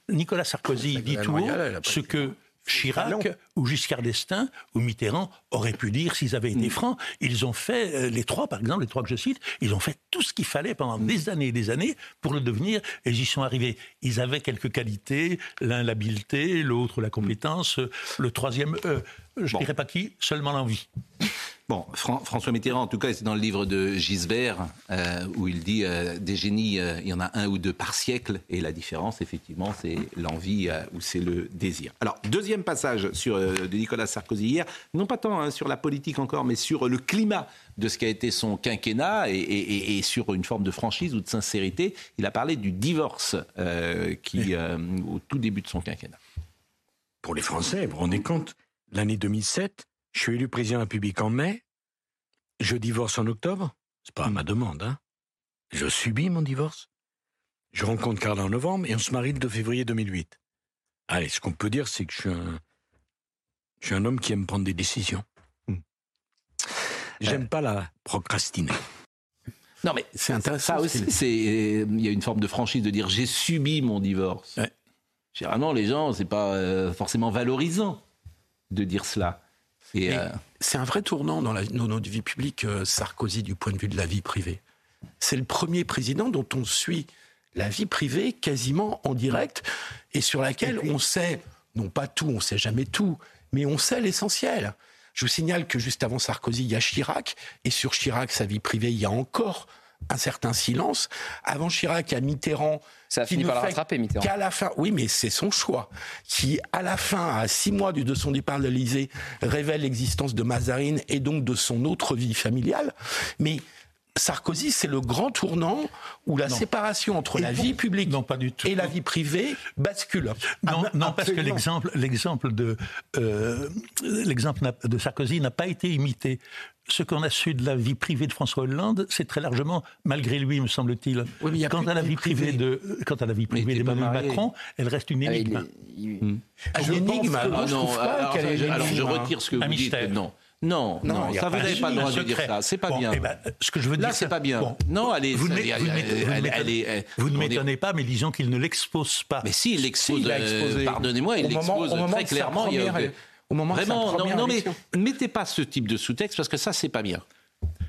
Nicolas Sarkozy dit tout haut ce que Chirac ou Giscard d'Estaing ou Mitterrand auraient pu dire s'ils avaient été mm. francs. Ils ont fait, euh, les trois par exemple, les trois que je cite, ils ont fait tout ce qu'il fallait pendant mm. des années et des années pour le devenir et ils y sont arrivés. Ils avaient quelques qualités, l'un l'habileté, l'autre la compétence, le troisième, euh, je ne dirais pas qui, seulement l'envie. Bon, François Mitterrand, en tout cas, c'est dans le livre de Gisbert, euh, où il dit euh, des génies, euh, il y en a un ou deux par siècle, et la différence, effectivement, c'est l'envie ou c'est le désir. Alors, deuxième passage sur, de Nicolas Sarkozy hier, non pas tant hein, sur la politique encore, mais sur le climat de ce qu'a été son quinquennat et, sur une forme de franchise ou de sincérité. Il a parlé du divorce qui, au tout début de son quinquennat. Pour les Français, vous vous rendez compte, l'année 2007, je suis élu président de la République en mai. Je divorce en octobre. C'est pas à ma demande, hein. Je subis mon divorce. Je rencontre Carla en novembre et on se marie le 2 février 2008. Allez, ce qu'on peut dire, c'est que je suis un, je suis un homme qui aime prendre des décisions. Hmm. J'aime pas la procrastiner. Non, mais c'est intéressant. Ça aussi, c'est il y a une forme de franchise de dire j'ai subi mon divorce. Généralement, les gens, c'est pas euh, forcément valorisant de dire cela. Euh, c'est un vrai tournant dans, la, dans, notre vie publique, euh, Sarkozy, du point de vue de la vie privée. C'est le premier président dont on suit la vie privée quasiment en direct et sur laquelle on sait, non pas tout, on sait jamais tout, mais on sait l'essentiel. Je vous signale que juste avant Sarkozy, il y a Chirac, et sur Chirac, sa vie privée, il y a encore un certain silence. Avant Chirac, a Mitterrand. Ça a fini par la rattraper, Mitterrand. Qu'à la fin, oui, mais c'est son choix, qui, à la fin, à six mois du de son départ de l'Élysée, révèle l'existence de Mazarine et donc de son autre vie familiale. Mais Sarkozy, c'est le grand tournant où la séparation entre la vie publique et la vie privée bascule. Non, non parce que l'exemple, l'exemple de, euh, l'exemple de Sarkozy n'a pas été imité. Ce qu'on a su de la vie privée de François Hollande, c'est très largement malgré lui, me semble-t-il. quant, à la vie privée de, quant à la vie privée d'Emmanuel Macron, elle reste une ah, énigme. une énigme. Ah, non, alors, je retire ce que vous dites. Non. Non, non, ça vous n'avez pas le droit de dire ça. C'est pas bien. Eh ben, ce que je veux dire, Là, c'est pas bien. non, allez, vous, vous ne m'étonnez pas, mais disons qu'il ne l'expose pas. Mais si, il l'expose. Euh, pardonnez-moi, il l'expose très clairement. Au moment Vraiment, non, non, mais mettez pas ce type de sous-texte parce que ça, c'est pas bien.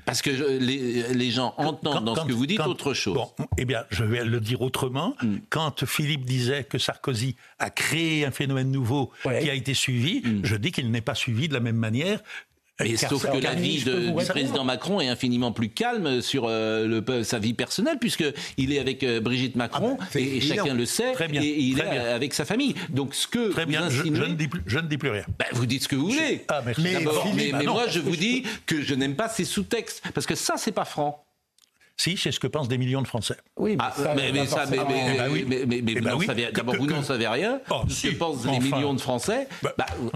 Parce que les, gens entendent dans ce que vous dites autre chose. Bon, eh bien, je vais le dire autrement. Hmm. Quand Philippe disait que Sarkozy a créé un phénomène nouveau qui a été suivi, hmm. je dis qu'il n'est pas suivi de la même manière mais sauf que la vie du président Macron est infiniment plus calme sur euh, le, sa vie personnelle, puisqu'il est avec euh, Brigitte Macron, ah bah, et, chacun le sait, et il est avec sa famille. Donc ce que Très bien, je, ne dis plus, je, ne dis plus, rien. Bah, vous dites ce que vous voulez. Ah, mais, mais, bah moi, je vous dis que je n'aime pas ces sous-textes, parce que ça, c'est pas franc. Si, c'est ce que pensent des millions de Français. Oui, mais, ça, mais, d'abord, vous n'en savez rien. Oh, ce que pensent les millions de Français.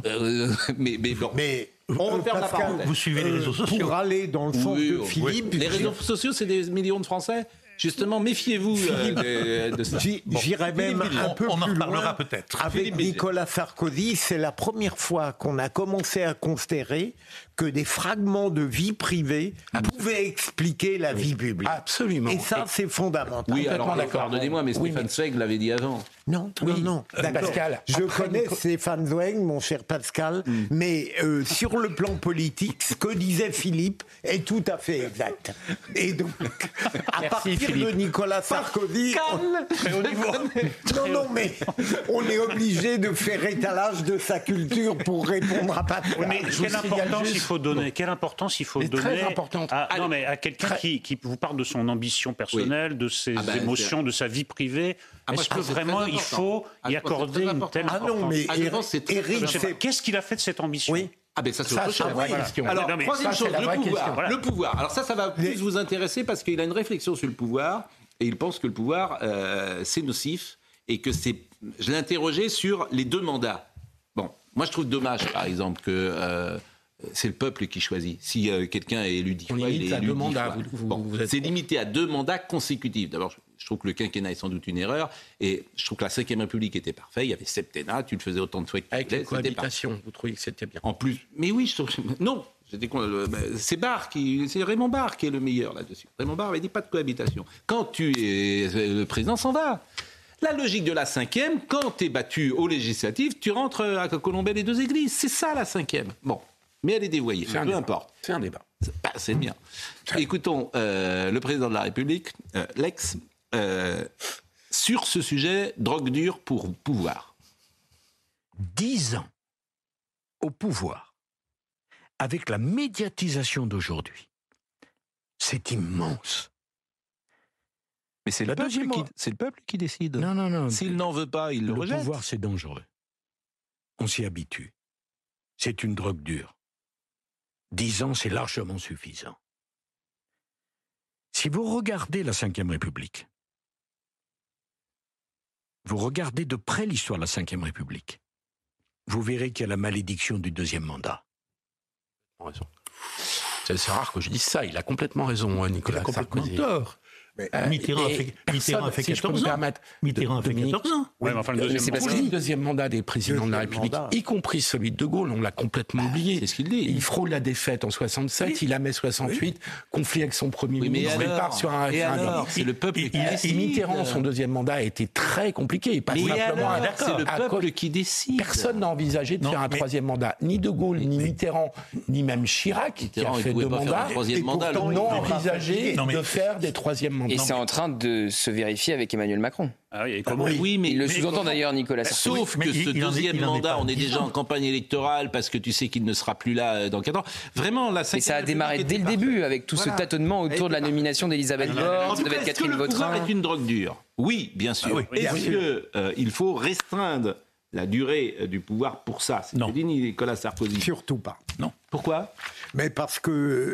Euh, mais, bon. mais on referme la Vous suivez les réseaux sociaux. Pour aller dans le sens de Philippe. Les réseaux sociaux, c'est des millions de Français Justement, méfiez-vous euh, de, ça. J'irai même un peu on plus en reparlera peut-être. Avec Nicolas Sarkozy, c'est la première fois qu'on a commencé à considérer que des fragments de vie privée pouvaient expliquer la vie publique. Absolument. Et ça, c'est fondamental. Oui, alors pardonnez-moi, mais Stéphane Zweig l'avait dit avant. Non, non, non. Pascal. Je connais Stéphane Zweig, mon cher Pascal, hmm. mais euh, sur le plan politique, ce que disait Philippe est tout à fait exact. Et donc, à partir de Nicolas Sarkozy, non, non, mais on est obligé de faire étalage de sa culture pour répondre à Pascal. mais quelle importance il faut donner Quelle importance il faut donner à, non, mais à quelqu'un qui, qui, vous parle de son ambition personnelle, de ses ah ben, émotions, de sa vie privée ah, Est-ce que vraiment il faut y accorder une telle ah non, mais Qu'est-ce qu'il a fait de cette ambition oui. Ah ben ça c'est autre chose. Alors troisième chose, le pouvoir. Le pouvoir. Alors ça, ça va plus vous intéresser parce qu'il a une réflexion sur le pouvoir et il pense que le pouvoir euh, c'est nocif et que c'est. Je l'ai interrogé sur les deux mandats. Bon, moi je trouve dommage par exemple que euh, c'est le peuple qui choisit. Si euh, quelqu'un est élu dix fois, il est élu deux mandats. C'est limité à deux mandats consécutifs. D'abord, je trouve que le quinquennat est sans doute une erreur. Et je trouve que la Ve République était parfaite. Il y avait septennat, tu le faisais autant de fois que tu Avec la cohabitation, vous trouvez que c'était bien En plus, mais oui, je trouve. Non, c'est Barre qui, c'est Raymond Barre qui est le meilleur là-dessus. Raymond Barre avait dit pas de cohabitation. Quand tu es le président, s'en va. La logique de la cinquième, quand tu es battu aux législatives, tu rentres à Colombelle les deux églises. C'est ça la cinquième. Bon, mais elle est dévoyée. Peu importe. C'est un débat. C'est bien. Écoutons euh, le président de la République, euh, l'ex, euh, sur ce sujet, drogue dure pour pouvoir. Dix ans au pouvoir, avec la médiatisation d'aujourd'hui, c'est immense. Mais c'est le, peuple qui, c'est le peuple qui décide. Non, non, non. S'il n'en veut pas, il le, le pouvoir, c'est dangereux. On s'y habitue. C'est une drogue dure. Dix ans, c'est largement suffisant. Si vous regardez la Ve République, vous regardez de près l'histoire de la Ve République, vous verrez qu'il y a la malédiction du deuxième mandat. C'est rare que je dise ça. Il a complètement raison, Nicolas il a complètement tort. Euh, Mitterrand, a fait, Mitterrand a fait 14 ans. Mitterrand a fait 14 ans. Oui, enfin, le deuxième, mandat. le deuxième mandat des présidents de la République, y compris celui de De Gaulle, on l'a complètement ah, oublié. C'est ce qu'il dit. Il frôle la défaite en 67, il la met 68, conflit avec son premier ministre, il part sur un référendum. C'est le peuple qui décide. Mitterrand, son deuxième mandat a été très compliqué. Pas simplement C'est le peuple qui décide. Personne n'a envisagé de faire un troisième mandat. Ni De Gaulle, ni Mitterrand, ni même Chirac, qui a fait deux mandats, n'ont envisagé de faire des troisièmes mandats. Et c'est en train de se vérifier avec Emmanuel Macron. Ah oui, comment oui, mais il le sous-entend d'ailleurs Nicolas Sarkozy. Sauf que ce deuxième mandat, on est déjà en campagne électorale parce que tu sais qu'il ne sera plus là euh, dans 4 ans. Vraiment, la Et ça a démarré dès le début avec tout ce tâtonnement autour de la nomination d'Elisabeth Borne, être Catherine Vautrin. est une drogue dure? Oui, bien sûr. Ah Est-ce qu'il euh, faut restreindre la durée euh, du pouvoir pour ça? C'est dit Nicolas Sarkozy. Surtout pas. Non. Pourquoi? Mais parce que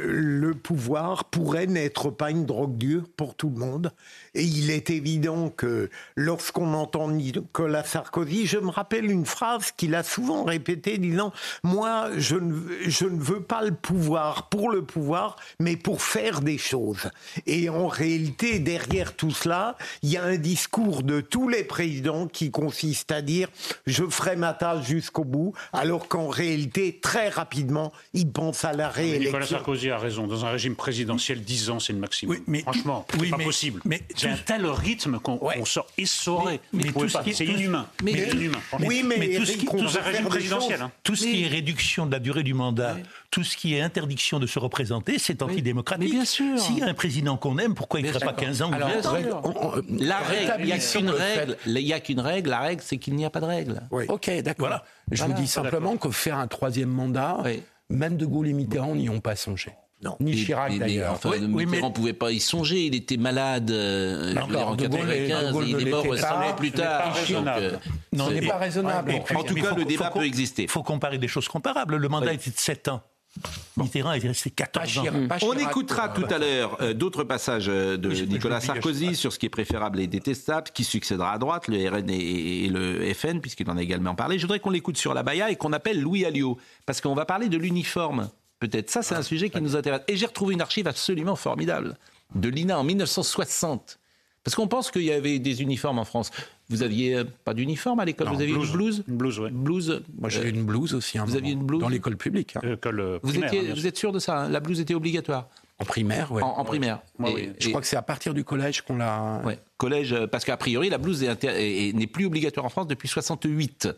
le pouvoir pourrait n'être pas une drogue dure pour tout le monde. Et il est évident que lorsqu'on entend Nicolas Sarkozy, je me rappelle une phrase qu'il a souvent répétée, disant Moi, je ne, je ne veux pas le pouvoir pour le pouvoir, mais pour faire des choses. Et en réalité, derrière tout cela, il y a un discours de tous les présidents qui consiste à dire Je ferai ma tâche jusqu'au bout, alors qu'en réalité, très rapidement, ils pensent à la réélection. Nicolas Sarkozy a raison. Dans un régime présidentiel, 10 ans, c'est le maximum. mais, Franchement, c'est pas possible. Mais c'est un tel rythme qu'on sort essoré. Mais, c'est inhumain. Mais, inhumain. Oui, mais, tout ce qui, régime présidentiel. Hein. Tout ce qui est réduction de la durée du mandat, tout ce qui est interdiction de se représenter, c'est antidémocratique. bien sûr. S'il y a un président qu'on aime, pourquoi il ne ferait pas 15 ans Alors, La règle, il n'y a qu'une règle. Il n'y a qu'une règle. La règle, c'est qu'il n'y a pas de règle. Ok, d'accord. Je vous dis simplement que faire un troisième mandat, même De Gaulle et Mitterrand n'y ont pas songé. Non. Ni Chirac d'ailleurs. Enfin, Mitterrand ne pouvait pas y songer. Il était malade euh, en 1995 il est mort récemment plus tard. Euh, non, n'est pas raisonnable. en tout cas, le débat peut exister. Il faut comparer des choses comparables. Le mandat était de 7 ans. Mitterrand est resté 14 ans. On écoutera tout à l'heure euh, d'autres passages euh, de Nicolas Sarkozy sur ce qui est préférable et détestable, qui succédera à droite, le RN et, le FN, puisqu'il en a également parlé. Je voudrais qu'on l'écoute sur la Baïa et qu'on appelle Louis Alliot, parce qu'on va parler de l'uniforme. Peut-être ça, c'est un sujet qui nous intéresse. Et j'ai retrouvé une archive absolument formidable de l'INA en 1960. Parce qu'on pense qu'il y avait des uniformes en France. Vous aviez euh, pas d'uniforme à l'école? Vous aviez une blouse Une blouse, oui. Blouse. Moi, j'avais une blouse aussi. vous aviez une blouse? dans l'école publique. Hein. Euh, vous, étiez, vous êtes sûr de ça hein? La blouse était obligatoire? En primaire, oui. En, primaire. oui. Je crois que c'est à partir du collège qu'on l'a. Ouais. Collège, euh, parce qu'a priori, la blouse n'est plus obligatoire en France depuis 68.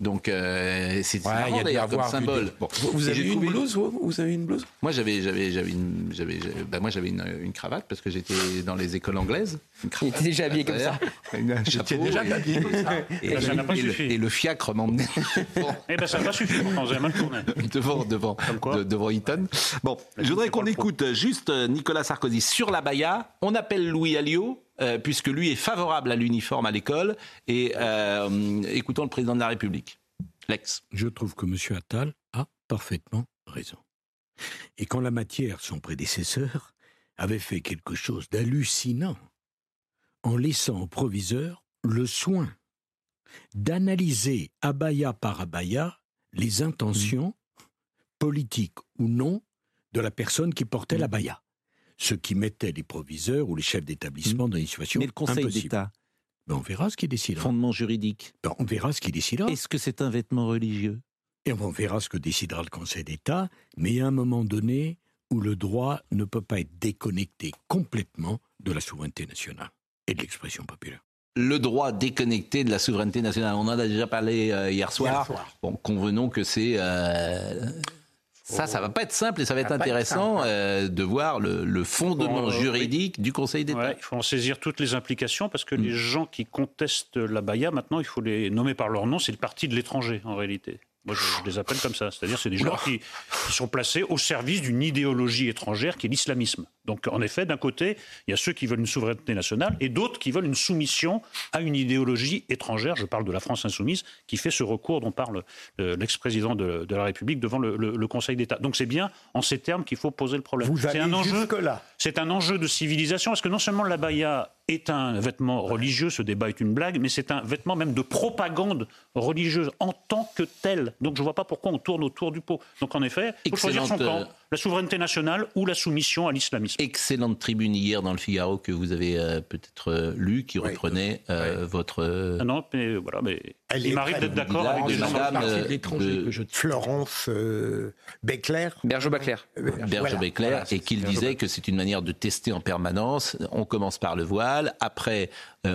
Donc euh, c'est ouais, marrant d'ailleurs comme symbole. Bon. Vous, avez une blouse vous, vous avez une blouse? Moi j'avais j'avais j'avais une j'avais bah, moi j'avais une, une, cravate parce que j'étais dans les écoles anglaises. Il était déjà habillé comme ça. J'étais déjà habillé comme ça. Et, et, ça pas et, le, fiacre m'emmenait. bon. Eh ben ça n'a pas suffi. Avez mal tourné. devant devant de, devant Eton. Bon, je voudrais qu'on écoute juste Nicolas Sarkozy sur la Baïa. On appelle Louis Alliot euh, puisque lui est favorable à l'uniforme à l'école. Et euh, écoutons le président de la République. Lex. Je trouve que M. Attal a parfaitement raison. Et quand la matière, son prédécesseur, avait fait quelque chose d'hallucinant, en laissant au proviseur le soin d'analyser abaya par abaya les intentions, politiques ou non, de la personne qui portait mmh. l'abaya ce qui mettait les proviseurs ou les chefs d'établissement mmh. dans une situation Mais le Conseil d'État ben on verra ce qu'il décidera. Fondement juridique. Ben on verra ce qu'il décidera. Est-ce que c'est un vêtement religieux? Et on verra ce que décidera le Conseil d'État. Mais il y a un moment donné où le droit ne peut pas être déconnecté complètement de la souveraineté nationale et de l'expression populaire le droit déconnecté de la souveraineté nationale. On en a déjà parlé euh, hier, soir. Bon, convenons que c'est euh, ça, ça va pas être simple et ça va être intéressant euh, de voir le, fondement juridique du Conseil d'État. il faut en saisir toutes les implications parce que les mm. gens qui contestent la Baïa, maintenant, il faut les nommer par leur nom. C'est le parti de l'étranger, en réalité. Moi, je, les appelle comme ça. C'est-à-dire, c'est des gens qui, sont placés au service d'une idéologie étrangère qui est l'islamisme. Donc, en effet, d'un côté, il y a ceux qui veulent une souveraineté nationale et d'autres qui veulent une soumission à une idéologie étrangère. Je parle de la France insoumise qui fait ce recours dont parle euh, l'ex-président de, la République devant le, Conseil d'État. Donc, c'est bien en ces termes qu'il faut poser le problème. C'est un enjeu. C'est un enjeu de civilisation. Parce que non seulement la baya est un vêtement religieux, ce débat est une blague, mais c'est un vêtement même de propagande religieuse en tant que tel. Donc je ne vois pas pourquoi on tourne autour du pot. Donc en effet, il faut choisir son camp, la souveraineté nationale ou la soumission à l'islamisme. excellente tribune hier dans le Figaro que vous avez euh, peut-être euh, lu, qui reprenait euh, votre. Ah non, mais voilà, mais il m'arrive d'être d'accord avec des gens de... Florence Beckler. Bergeau Beckler. Bergeau Beckler, et qu'il disait que c'est une manière de tester en permanence. On commence par le voile, après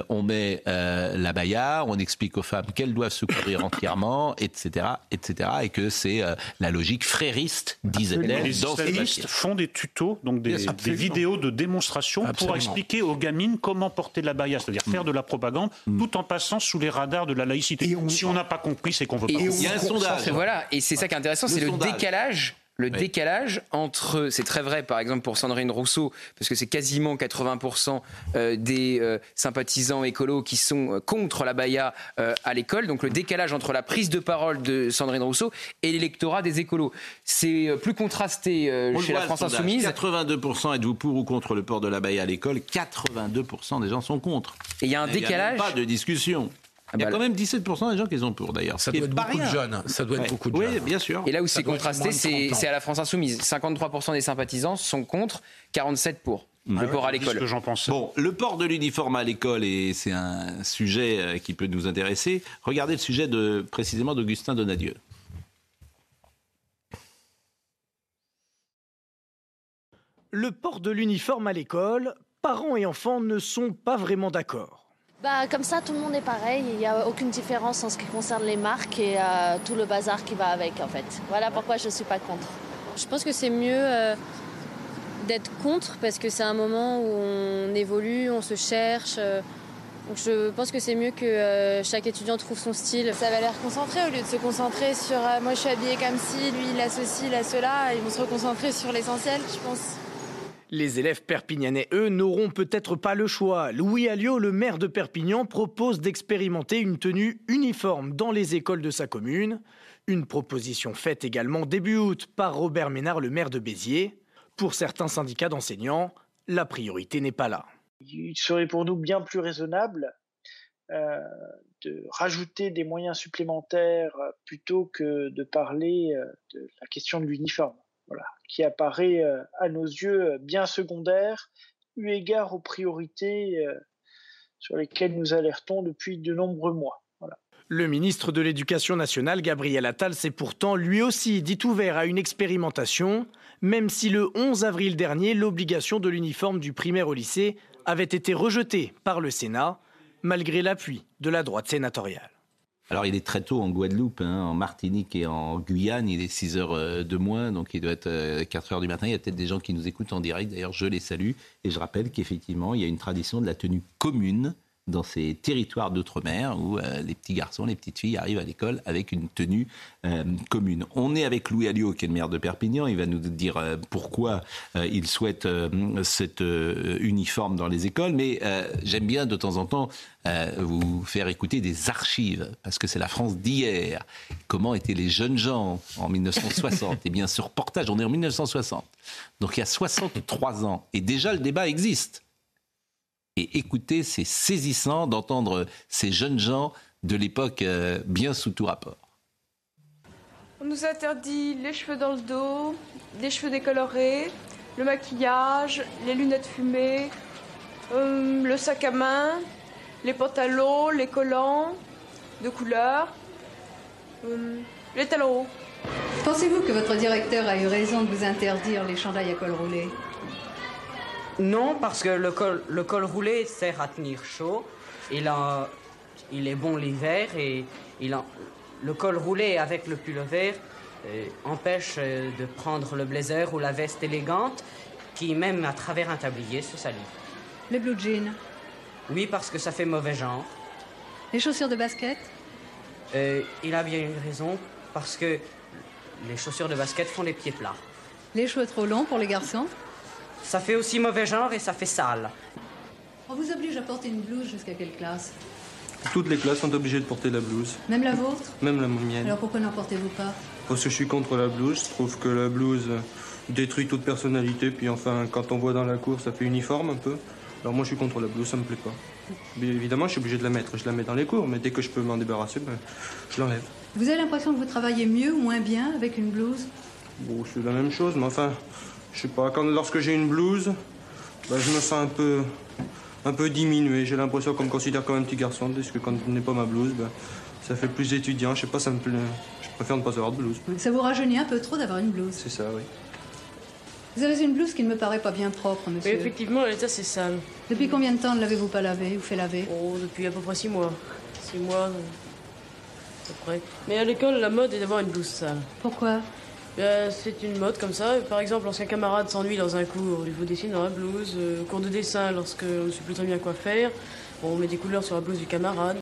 on met la baya, on explique aux femmes qu'elles doivent se couvrir entièrement, etc., etc., et que c'est la logique frériste, disait-elle. Les islamistes font des tutos, donc des, des vidéos de démonstration pour expliquer aux gamines comment porter la baya, c'est-à-dire faire de la propagande, mm. tout en passant sous les radars de la laïcité. Si on n'a pas compris, c'est qu'on veut pas. Il y a un sondage. Voilà, et c'est ça qui est intéressant, c'est le décalage le décalage entre, c'est très vrai par exemple pour Sandrine Rousseau, parce que c'est quasiment 80% euh, des euh, sympathisants écolos qui sont euh, contre la baya à l'école, donc le décalage entre la prise de parole de Sandrine Rousseau et l'électorat des écolos. C'est plus contrasté chez la France Insoumise. 82% êtes-vous pour ou contre le port de la baya à l'école? 82% des gens sont contre. Et il y a un décalage. Il a pas de discussion. Il y a quand même 17% des gens qui sont pour d'ailleurs. Ça, doit être beaucoup de jeunes. Ça doit être beaucoup de jeunes. Oui, bien sûr. Et là où c'est contrasté, c'est à la France Insoumise. 53% des sympathisants sont contre, 47 pour. Le port à l'école. que j'en pense. Bon, le port de l'uniforme à l'école, et c'est un sujet euh, qui peut nous intéresser. Regardez le sujet de, précisément d'Augustin Donadieu. Le port de l'uniforme à l'école, parents et enfants ne sont pas vraiment d'accord. Bah, comme ça, tout le monde est pareil. Il n'y a aucune différence en ce qui concerne les marques et euh, tout le bazar qui va avec, en fait. Voilà pourquoi je ne suis pas contre. Je pense que c'est mieux euh, d'être contre parce que c'est un moment où on évolue, on se cherche. Euh. donc je pense que c'est mieux que chaque étudiant trouve son style. Ça va l'air concentré au lieu de se concentrer sur moi je suis habillée comme ci, lui il a ceci, il a cela. Ils vont se reconcentrer sur l'essentiel, je pense. Les élèves perpignanais, eux, n'auront peut-être pas le choix. Louis Alliot, le maire de Perpignan, propose d'expérimenter une tenue uniforme dans les écoles de sa commune. Une proposition faite également début août par Robert Ménard, le maire de Béziers. Pour certains syndicats d'enseignants, la priorité n'est pas là. Il serait pour nous bien plus raisonnable euh, de rajouter des moyens supplémentaires plutôt que de parler euh, de la question de l'uniforme qui apparaît euh, à nos yeux euh, bien secondaire, eu égard aux priorités euh, sur lesquelles nous alertons depuis de nombreux mois. Le ministre de l'Éducation nationale, Gabriel Attal, s'est pourtant lui aussi dit ouvert à une expérimentation, même si le 11 avril dernier, l'obligation de l'uniforme du primaire au lycée avait été rejetée par le Sénat, malgré l'appui de la droite sénatoriale. Alors, il est très tôt en Guadeloupe, hein, en Martinique et en Guyane. Il est 6 heures euh, de moins, donc il doit être 4 euh, heures du matin. Il y a peut-être des gens qui nous écoutent en direct. D'ailleurs, je les salue. Et je rappelle qu'effectivement, il y a une tradition de la tenue commune dans ces territoires d'outre-mer où euh, les petits garçons, les petites filles arrivent à l'école avec une tenue euh, commune. On est avec Louis Alliot, qui est le maire de Perpignan. Il va nous dire euh, pourquoi il souhaite cet uniforme dans les écoles. Mais j'aime bien de temps en temps vous faire écouter des archives, parce que c'est la France d'hier. Comment étaient les jeunes gens en 1960 Eh bien, ce reportage, on est en 1960. Donc il y a 63 ans. Et déjà, le débat existe. Et écoutez, c'est saisissant d'entendre ces jeunes gens de l'époque euh, bien sous tout rapport. On nous interdit les cheveux dans le dos, les cheveux décolorés, le maquillage, les lunettes fumées, euh, le sac à main, les pantalons, les collants de couleur, euh, les talons hauts. Pensez-vous que votre directeur a eu raison de vous interdire les chandails à col roulé? Non, parce que le col, le col roulé sert à tenir chaud. Il, a, il est bon l'hiver et il a, le col roulé avec le pull vert euh, empêche euh, de prendre le blazer ou la veste élégante qui, même à travers un tablier, se salit. Le blue jean Oui, parce que ça fait mauvais genre. Les chaussures de basket euh, Il a bien une raison, parce que les chaussures de basket font les pieds plats. Les cheveux trop longs pour les garçons ça fait aussi mauvais genre et ça fait sale. On vous oblige à porter une blouse jusqu'à quelle classe Toutes les classes sont obligées de porter la blouse. Même la vôtre Même la mienne. Alors pourquoi n'en portez-vous pas Parce que je suis contre la blouse. Je trouve que la blouse détruit toute personnalité. Puis enfin, quand on voit dans la cour, ça fait uniforme un peu. Alors moi, je suis contre la blouse, ça me plaît pas. Mais évidemment, je suis obligé de la mettre. Je la mets dans les cours, mais dès que je peux m'en débarrasser, ben, je l'enlève. Vous avez l'impression que vous travaillez mieux ou moins bien avec une blouse Bon, c'est la même chose, mais enfin, je sais pas, quand, lorsque j'ai une blouse, bah, Je me sens un peu, un peu diminué. J'ai l'impression qu'on me considère comme un petit garçon, parce que quand je n'ai pas ma blouse, bah, ça fait plus étudiant. Je sais pas, ça me plaît. Je préfère ne pas avoir de blouse. Ça vous rajeunit un peu trop d'avoir une blouse C'est ça, oui. Vous avez une blouse qui ne me paraît pas bien propre, monsieur. Oui, effectivement, l'état c'est sale. Depuis combien de temps ne l'avez-vous pas lavé ou fait laver? Oh, depuis à peu près six mois. Six mois, euh, à peu près. Mais à l'école, la mode est d'avoir une blouse sale. Pourquoi? Euh, C'est une mode comme ça. Par exemple, lorsqu'un camarade s'ennuie dans un cours, il faut dessiner dans la blouse. Euh, cours de dessin, lorsque on ne sait plus très bien quoi faire, on met des couleurs sur la blouse du camarade.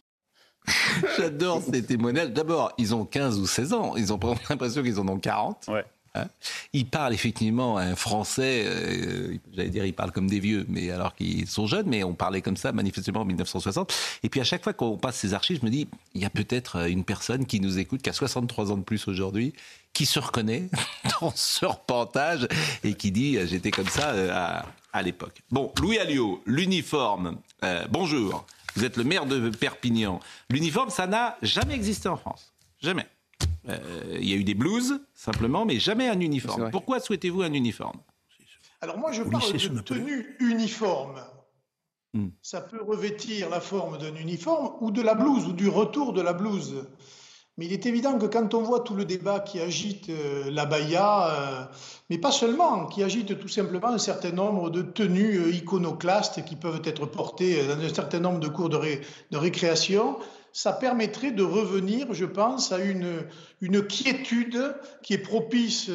J'adore ces témoignages. D'abord, ils ont 15 ou 16 ans. Ils ont l'impression qu'ils en ont 40. Ouais. Hein ils parlent effectivement un français, euh, j'allais dire ils parlent comme des vieux, mais alors qu'ils sont jeunes, mais on parlait comme ça manifestement en 1960. Et puis à chaque fois qu'on passe ces archives, je me dis, il y a peut-être une personne qui nous écoute, qui a 63 ans de plus aujourd'hui, qui se reconnaît dans ce reportage et qui dit, j'étais comme ça euh, à, à l'époque. Bon, Louis Alliot, l'uniforme, euh, bonjour, vous êtes le maire de Perpignan. L'uniforme, ça n'a jamais existé en France. Jamais. Euh, il y a eu des blouses, simplement, mais jamais un uniforme. Pourquoi souhaitez-vous un uniforme? Alors moi, je parle de tenue uniforme. Hmm. Ça peut revêtir la forme d'un uniforme ou de la blouse, ou du retour de la blouse. Mais il est évident que quand on voit tout le débat qui agite euh, la baya, euh, mais pas seulement, qui agite tout simplement un certain nombre de tenues iconoclastes qui peuvent être portées dans un certain nombre de cours de, de récréation, ça permettrait de revenir, je pense, à une, une quiétude qui est propice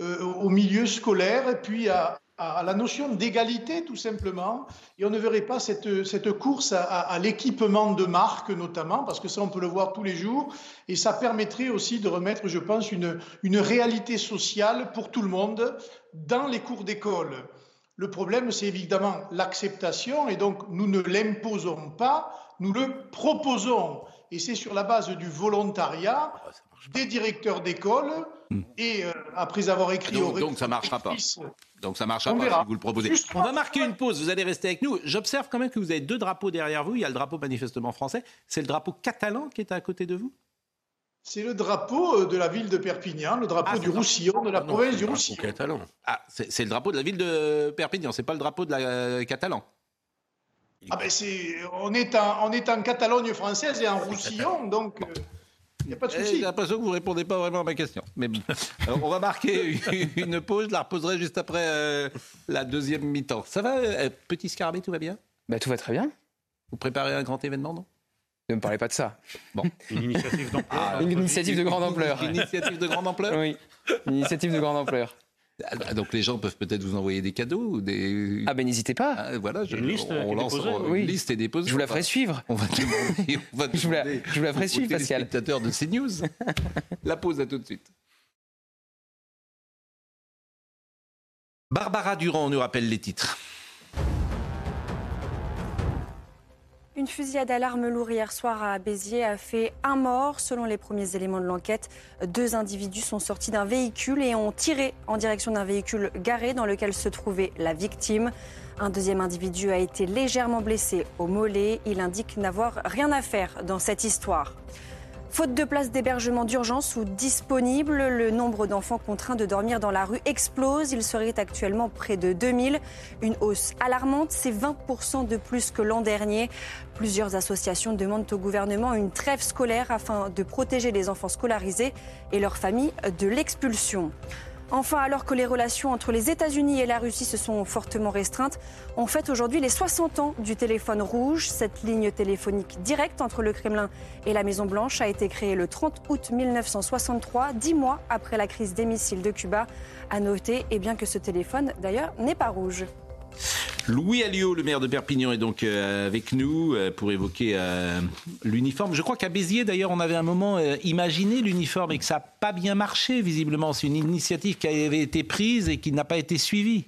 euh, au milieu scolaire et puis à, à la notion d'égalité, tout simplement. Et on ne verrait pas cette, cette course à, à l'équipement de marque, notamment, parce que ça, on peut le voir tous les jours. Et ça permettrait aussi de remettre, je pense, une, une réalité sociale pour tout le monde dans les cours d'école. Le problème, c'est évidemment l'acceptation, et donc nous ne l'imposons pas, nous le proposons. Et c'est sur la base du volontariat ah, des directeurs d'école. Hmm. Et euh, après avoir écrit donc, au donc ça marchera pas. Donc ça marchera pas si vous le proposez. On va marquer une pause. Vous allez rester avec nous. J'observe quand même que vous avez deux drapeaux derrière vous. Il y a le drapeau manifestement français. C'est le drapeau catalan qui est à côté de vous? C'est le drapeau euh, de la ville de Perpignan, le drapeau ah, du Roussillon, de la ah province du Roussillon. Catalan. Ah, c'est le drapeau de la ville de Perpignan. C'est pas le drapeau de la euh, Catalan. Ah ben c'est, on est en, on est en Catalogne française et en Roussillon, donc. Il n'y a pas de souci. J'ai l'impression que vous ne répondez pas vraiment à ma question. Mais bon, on va marquer une pause. Je la reposerai juste après euh, la deuxième mi-temps. Ça va, euh, petit scarabée, tout va bien? Bah, Tout va très bien. Vous préparez un grand événement, non? Ne me parlez pas de ça. Bon. Une initiative d'ampleur. Ah, une initiative de grande ampleur. Une initiative de grande ampleur? Oui. Une initiative de grande ampleur. Ah, bah, donc les gens peuvent peut-être vous envoyer des cadeaux ou des. Ah ben n'hésitez pas. Ah, voilà, je, une liste on, lance oui. une liste et dépose. Je vous la ferai suivre. On va demander, on va je, vous la, je vous la ferai suivre, Pascal. Spectateur de CNews. la pause à tout de suite. Barbara Durand on nous rappelle les titres. Une fusillade à lourde hier soir à Béziers a fait un mort. Selon les premiers éléments de l'enquête, deux individus sont sortis d'un véhicule et ont tiré en direction d'un véhicule garé dans lequel se trouvait la victime. Un deuxième individu a été légèrement blessé au mollet. Il indique n'avoir rien à faire dans cette histoire. Faute de places d'hébergement d'urgence ou disponibles, le nombre d'enfants contraints de dormir dans la rue explose. Il serait actuellement près de 2000. Une hausse alarmante, c'est 20% de plus que l'an dernier. Plusieurs associations demandent au gouvernement une trêve scolaire afin de protéger les enfants scolarisés et leurs familles de l'expulsion. Enfin, alors que les relations entre les États-Unis et la Russie se sont fortement restreintes, on fête aujourd'hui les 60 ans du téléphone rouge. Cette ligne téléphonique directe entre le Kremlin et la Maison-Blanche a été créée le 30 août 1963, dix mois après la crise des missiles de Cuba. À noter, et eh bien que ce téléphone, d'ailleurs, n'est pas rouge. Louis Alliot, le maire de Perpignan, est donc euh, avec nous euh, pour évoquer euh, l'uniforme. Je crois qu'à Béziers, d'ailleurs, on avait un moment imaginé l'uniforme et que ça n'a pas bien marché, visiblement. C'est une initiative qui avait été prise et qui n'a pas été suivie.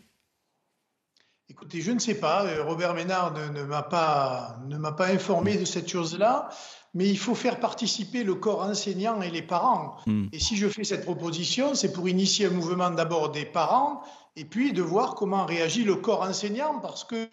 Écoutez, je ne sais pas. Robert Ménard ne, m'a pas, ne m'a pas informé de cette chose-là mais il faut faire participer le corps enseignant et les parents. Hmm. Et si je fais cette proposition, c'est pour initier un mouvement d'abord des parents et puis de voir comment réagit le corps enseignant, parce que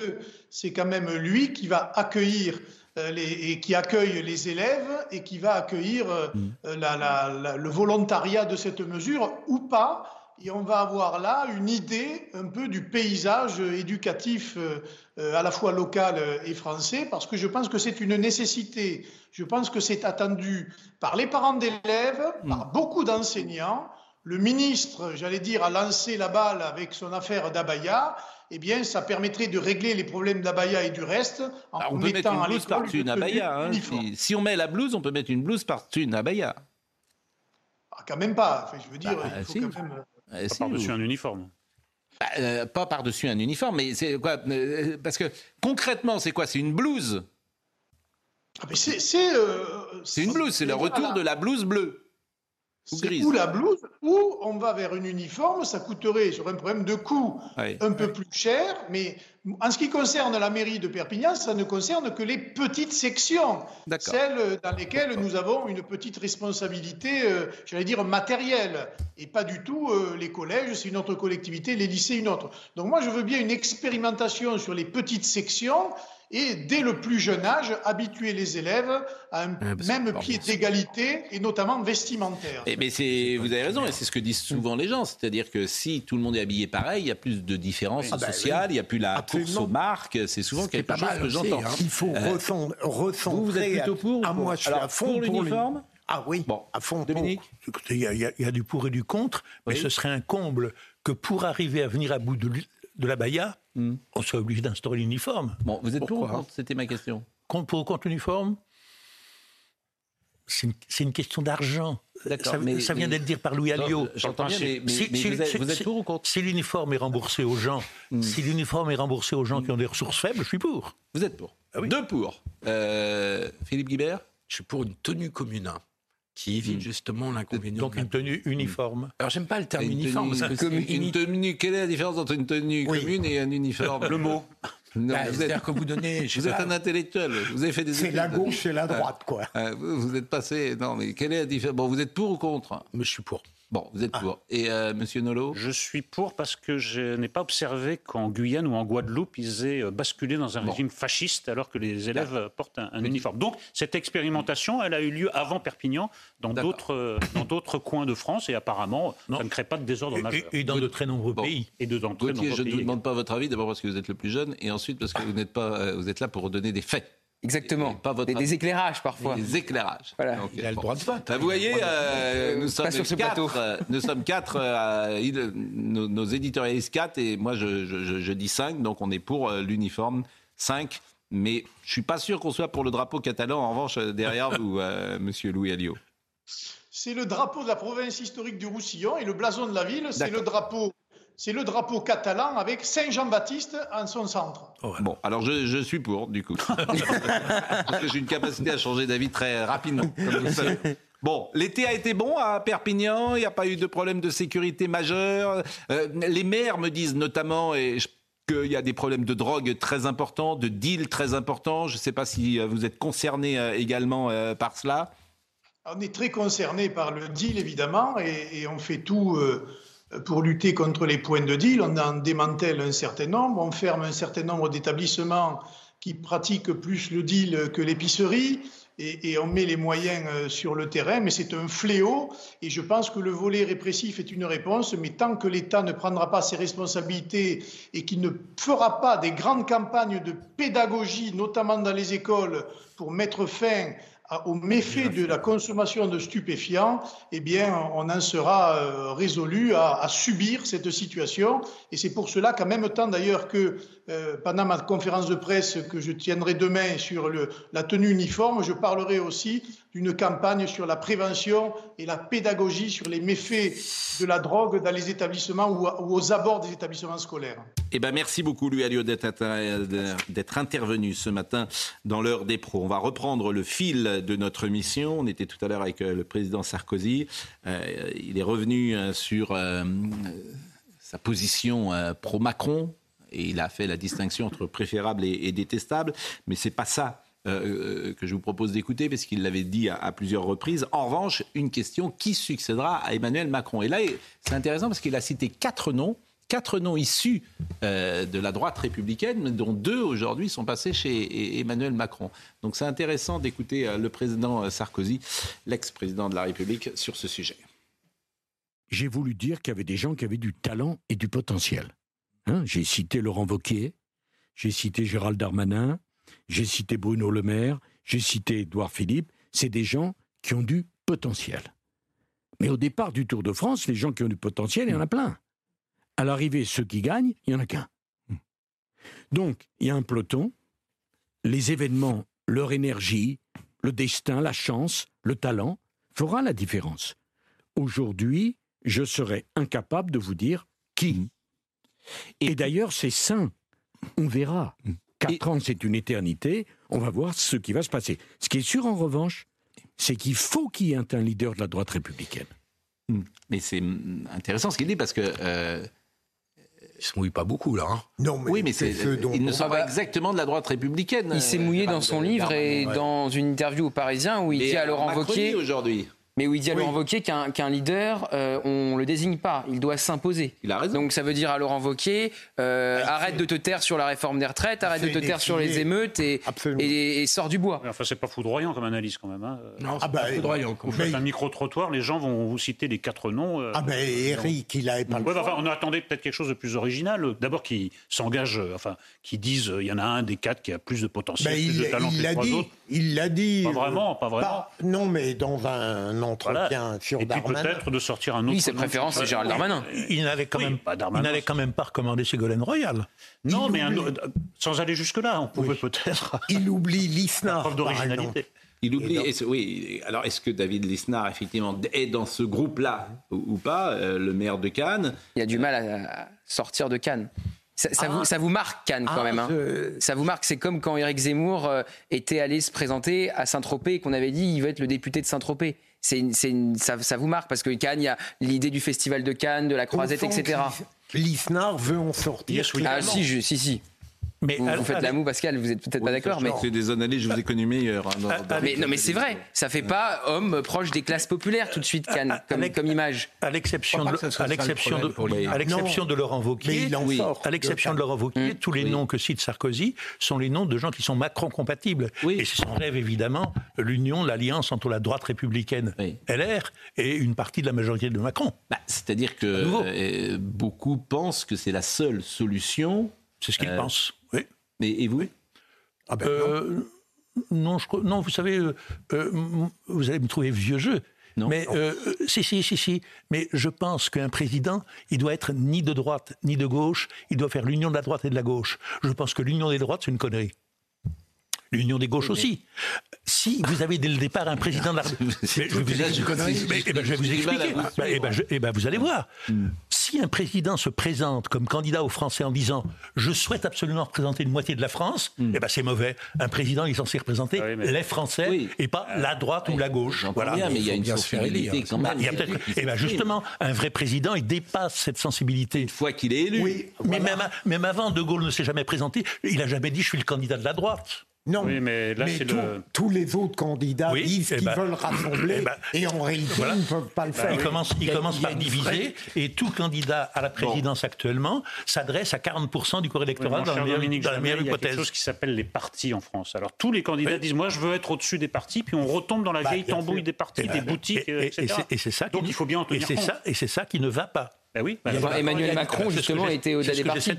c'est quand même lui qui va accueillir euh, les, et qui accueille les élèves et qui va accueillir euh, mm. la, le volontariat de cette mesure ou pas, et on va avoir là une idée un peu du paysage éducatif euh, euh, à la fois local et français, parce que je pense que c'est une nécessité. Je pense que c'est attendu par les parents d'élèves, par mm. beaucoup d'enseignants. Le ministre, j'allais dire, a lancé la balle avec son affaire d'Abaya. Eh bien, ça permettrait de régler les problèmes d'Abaya et du reste en on peut mettre une blouse par-dessus une Abaya. Hein, si, on met la blouse, on peut mettre une blouse par-dessus une Abaya. Ah, quand même pas. je veux dire, bah, il faut quand même... Euh, pas par-dessus un uniforme. Bah, euh, pas par-dessus un uniforme, mais c'est quoi euh, Parce que concrètement, c'est quoi C'est une blouse? Ah, c'est c'est une blouse, c'est le retour de la blouse bleue. C'est ou la blouse, ou on va vers une uniforme, ça coûterait sur un problème de coût un peu plus cher, mais en ce qui concerne la mairie de Perpignan, ça ne concerne que les petites sections, celles dans lesquelles nous avons une petite responsabilité, euh, j'allais dire matérielle, et pas du tout euh, les collèges, c'est une autre collectivité, les lycées, une autre. Donc moi, je veux bien une expérimentation sur les petites sections et dès le plus jeune âge, habituer les élèves à un ah, même pied d'égalité et notamment vestimentaire. Et mais c'est, vous avez raison, et c'est ce que disent souvent les gens, c'est-à-dire que si tout le monde est habillé pareil, il y a plus de différences ah, bah sociales, il n'y a plus la course aux marques, c'est souvent quelque chose que j'entends. Hein. Il faut euh, recentrer. Vous, vous êtes plutôt pour moi, je suis à fond pour l'uniforme Ah oui, bon. à fond. Dominique Écoutez, il y, a du pour et du contre, mais ce serait un comble que pour arriver à venir à bout de, de la Baïa, hmm. on soit obligé d'instaurer l'uniforme. Bon, vous êtes pour ou contre? C'était ma question. Contre, pour ou contre l'uniforme? C'est une, question d'argent. Ça, mais, ça, vient d'être dit par Louis Alliot. J'entends bien, mais, vous, êtes, pour ou contre? Si l'uniforme est remboursé aux gens, hmm. si l'uniforme est remboursé aux gens qui ont des ressources faibles, je suis pour. Vous êtes pour. Ah Deux pour. Euh, Philippe Guibert? Je suis pour une tenue commune qui évite hmm. justement l'inconvénient. Donc une tenue uniforme. Alors j'aime pas le terme uniforme. une tenue, quelle est la différence entre une tenue commune et un uniforme Le mot. Bah, C'est-à-dire que vous donnez. Vous êtes un intellectuel. Vous avez fait des. C'est la gauche et la droite, quoi. vous, êtes passé. Non, mais quelle est la différence? Bon, vous êtes pour ou contre? Mais je suis pour. Bon, vous êtes ah. pour. Et euh, Monsieur Nolo Je suis pour parce que je n'ai pas observé qu'en Guyane ou en Guadeloupe, ils aient euh, basculé dans un régime fasciste alors que les élèves euh, portent un, uniforme. Donc, cette expérimentation, elle a eu lieu avant Perpignan, dans d'autres dans d'autres coins de France, et apparemment, ça ne crée pas de désordre majeur. Et, dans de très nombreux pays. Et de, dans très nombreux je ne vous demande pas votre avis, d'abord parce que vous êtes le plus jeune, et ensuite parce que vous n'êtes pas, vous êtes là pour donner des faits. Exactement. Pas votre des, éclairages parfois. Des éclairages. Voilà. il a le droit de vote. Vous voyez, euh, nous, sommes quatre, euh, nous sommes quatre. Euh, nos, nos, éditorialistes quatre et moi je, je, je, dis cinq. Donc on est pour l'uniforme cinq. Mais je suis pas sûr qu'on soit pour le drapeau catalan. En revanche, derrière vous, Monsieur Louis Alliot. C'est le drapeau de la province historique du Roussillon et le blason de la ville, c'est le drapeau c'est le drapeau catalan avec Saint-Jean-Baptiste en son centre. Bon, alors je, suis pour, du coup. Parce que j'ai une capacité à changer d'avis très rapidement, comme vous savez. Bon, l'été a été bon à Perpignan, il n'y a pas eu de problème de sécurité majeur. Euh, les maires me disent notamment, et qu'il y a des problèmes de drogue très importants, de deals très importants. Je ne sais pas si euh, vous êtes concerné euh, également par cela. On est très concerné par le deal, évidemment, et, et on fait tout pour lutter contre les points de deal. On en démantèle un certain nombre, on ferme un certain nombre d'établissements qui pratiquent plus le deal que l'épicerie. Et, on met les moyens euh, sur le terrain, mais c'est un fléau. Et je pense que le volet répressif est une réponse, mais tant que l'État ne prendra pas ses responsabilités et qu'il ne fera pas des grandes campagnes de pédagogie, notamment dans les écoles, pour mettre fin au méfait de la consommation de stupéfiants, eh bien, on en sera euh, résolu à, subir cette situation. Et c'est pour cela qu'en même temps, d'ailleurs, que euh, pendant ma conférence de presse que je tiendrai demain sur la tenue uniforme, je parlerai aussi d'une campagne sur la prévention et la pédagogie sur les méfaits de la drogue dans les établissements ou, aux abords des établissements scolaires. Eh ben, merci beaucoup, Alliot, d'être intervenu ce matin dans l'heure des pros. On va reprendre le fil de notre mission. On était tout à l'heure avec euh, le président Sarkozy. Euh, il est revenu sur sa position pro-Macron et il a fait la distinction entre préférable et, détestable. Mais c'est pas ça euh, que je vous propose d'écouter, parce qu'il l'avait dit à, plusieurs reprises. En revanche, une question qui succédera à Emmanuel Macron Et là, c'est intéressant parce qu'il a cité quatre noms. Quatre noms issus euh, de la droite républicaine, dont deux aujourd'hui sont passés chez Emmanuel Macron. Donc c'est intéressant d'écouter euh, le président Sarkozy, l'ex-président de la République, sur ce sujet. j'ai voulu dire qu'il y avait des gens qui avaient du talent et du potentiel. Hein, j'ai cité Laurent Wauquiez, j'ai cité Gérald Darmanin, j'ai cité Bruno Le Maire, j'ai cité Édouard Philippe. C'est des gens qui ont du potentiel. Mais au départ du Tour de France, les gens qui ont du potentiel, il y en a plein. À l'arrivée, ceux qui gagnent, il n'y en a qu'un. Donc, il y a un peloton, les événements, leur énergie, le destin, la chance, le talent, fera la différence. Aujourd'hui, je serais incapable de vous dire qui. Et, d'ailleurs, c'est sain. On verra. Mm. Quatre ans, c'est une éternité. On va voir ce qui va se passer. Ce qui est sûr, en revanche, c'est qu'il faut qu'il y ait un leader de la droite républicaine. Mm. Mais c'est intéressant ce qu'il dit parce que euh, il se mouille pas beaucoup là. Hein. Non, mais oui, mais c'est, il ne sort pas exactement de la droite républicaine. Il s'est mouillé dans son livre et dans une interview au Parisien où il dit à Laurent Wauquiez aujourd'hui mais où il dit à Laurent Wauquiez qu'un leader, euh, on ne le désigne pas, il doit s'imposer. Il a raison. Donc ça veut dire à Laurent Wauquiez, euh, ah, arrête de te taire sur la réforme des retraites, arrête de te taire sur les émeutes et, et, sort du bois. enfin, c'est pas foudroyant comme analyse quand même. Hein. Non, ah bah, pas foudroyant. Vous faites un micro-trottoir, les gens vont vous citer les quatre noms. Euh, ah ben Eric, il a pas enfin, On attendait peut-être quelque chose de plus original. D'abord qui s'engage, enfin, qui disent, il y en a un des quatre qui a plus de potentiel, ben, plus de talent que les trois autres. Il l'a dit. Pas vraiment, pas vraiment. non, mais dans un entretien et puis peut-être de sortir un autre. Oui, ses préférences, c'est Gérald Darmanin. Il n'avait quand, même, pas quand même pas recommandé Ségolène Royal. Non, mais sans aller jusque-là, on pouvait peut-être. Il oublie Lisnard. d'originalité. Il oublie. oui. Alors, est-ce que David Lisnard, effectivement, est dans ce groupe-là ou, pas, euh, le maire de Cannes? Il a du mal à sortir de Cannes. Ça, vous, ah. ça, vous, marque Cannes quand ah, même. Hein. Ça vous marque. C'est comme quand Éric Zemmour euh, était allé se présenter à Saint-Tropez et qu'on avait dit il veut être le député de Saint-Tropez c'est ça, ça, vous marque parce que Cannes, il y a l'idée du festival de Cannes, de la Croisette, etc. Lisnard veut en sortir. ah si, je, si, si. Mais vous, faites la moue, Pascal, vous êtes peut-être pas d'accord. Mais... C'est des analyses, je vous ai connu meilleur. Hein, mais, non, mais c'est vrai, ça fait pas homme proche des classes populaires tout de suite, Cannes, comme, comme image. À l'exception de, à l'exception de, à l'exception de Laurent Wauquiez, à l'exception de Laurent Wauquiez, tous les noms que cite Sarkozy sont les noms de gens qui sont Macron compatibles. Et c'est son rêve évidemment, l'union, l'alliance entre la droite républicaine LR et une partie de la majorité de Macron. Bah, c'est-à-dire que euh, beaucoup pensent que c'est la seule solution. C'est ce qu'ils euh, pensent. Mais, et vous? Ah ben euh, non. je, non, vous savez, euh, euh, vous allez me trouver vieux jeu. Non. Mais si, si, si, si. Mais je pense qu'un président, il doit être ni de droite ni de gauche. Il doit faire l'union de la droite et de la gauche. Je pense que l'union des droites, c'est une connerie. L'union des gauches aussi. Si vous avez dès le départ un président de la République. je, vais vous expliquer. Eh ben, eh ben, vous allez voir. Hmm si un président se présente comme candidat aux Français en disant je souhaite absolument représenter une moitié de la France, hmm. eh ben c'est mauvais. Un président est censé représenter ah les Français et pas la droite ou la gauche. Voilà. Bien, mais il y a une sensibilité quand même. et eh ben justement, un vrai président, il dépasse cette sensibilité. Une fois qu'il est élu. Oui, mais même, même avant, De Gaulle ne s'est jamais présenté. Il n'a jamais dit je suis le candidat de la droite. Non, mais, là, tous les autres candidats disent eh qu'ils ben, veulent rassembler eh ben, et en réalité, ils ne peuvent pas le faire. Ils commencent, il commence par diviser et tout candidat à la présidence actuellement s'adresse à 40% du corps électoral dans, la meilleure, hypothèse. Il y a quelque chose qui s'appelle les partis en France. Alors tous les candidats disent moi je veux être au-dessus des partis, puis on retombe dans la bah, vieille tambouille des partis, eh des ben, boutiques, etc. Et c'est ça. Donc il faut bien en tenir compte. et c'est ça qui ne va pas. Ben oui, bah, Emmanuel Macron, justement, était au-delà des partis.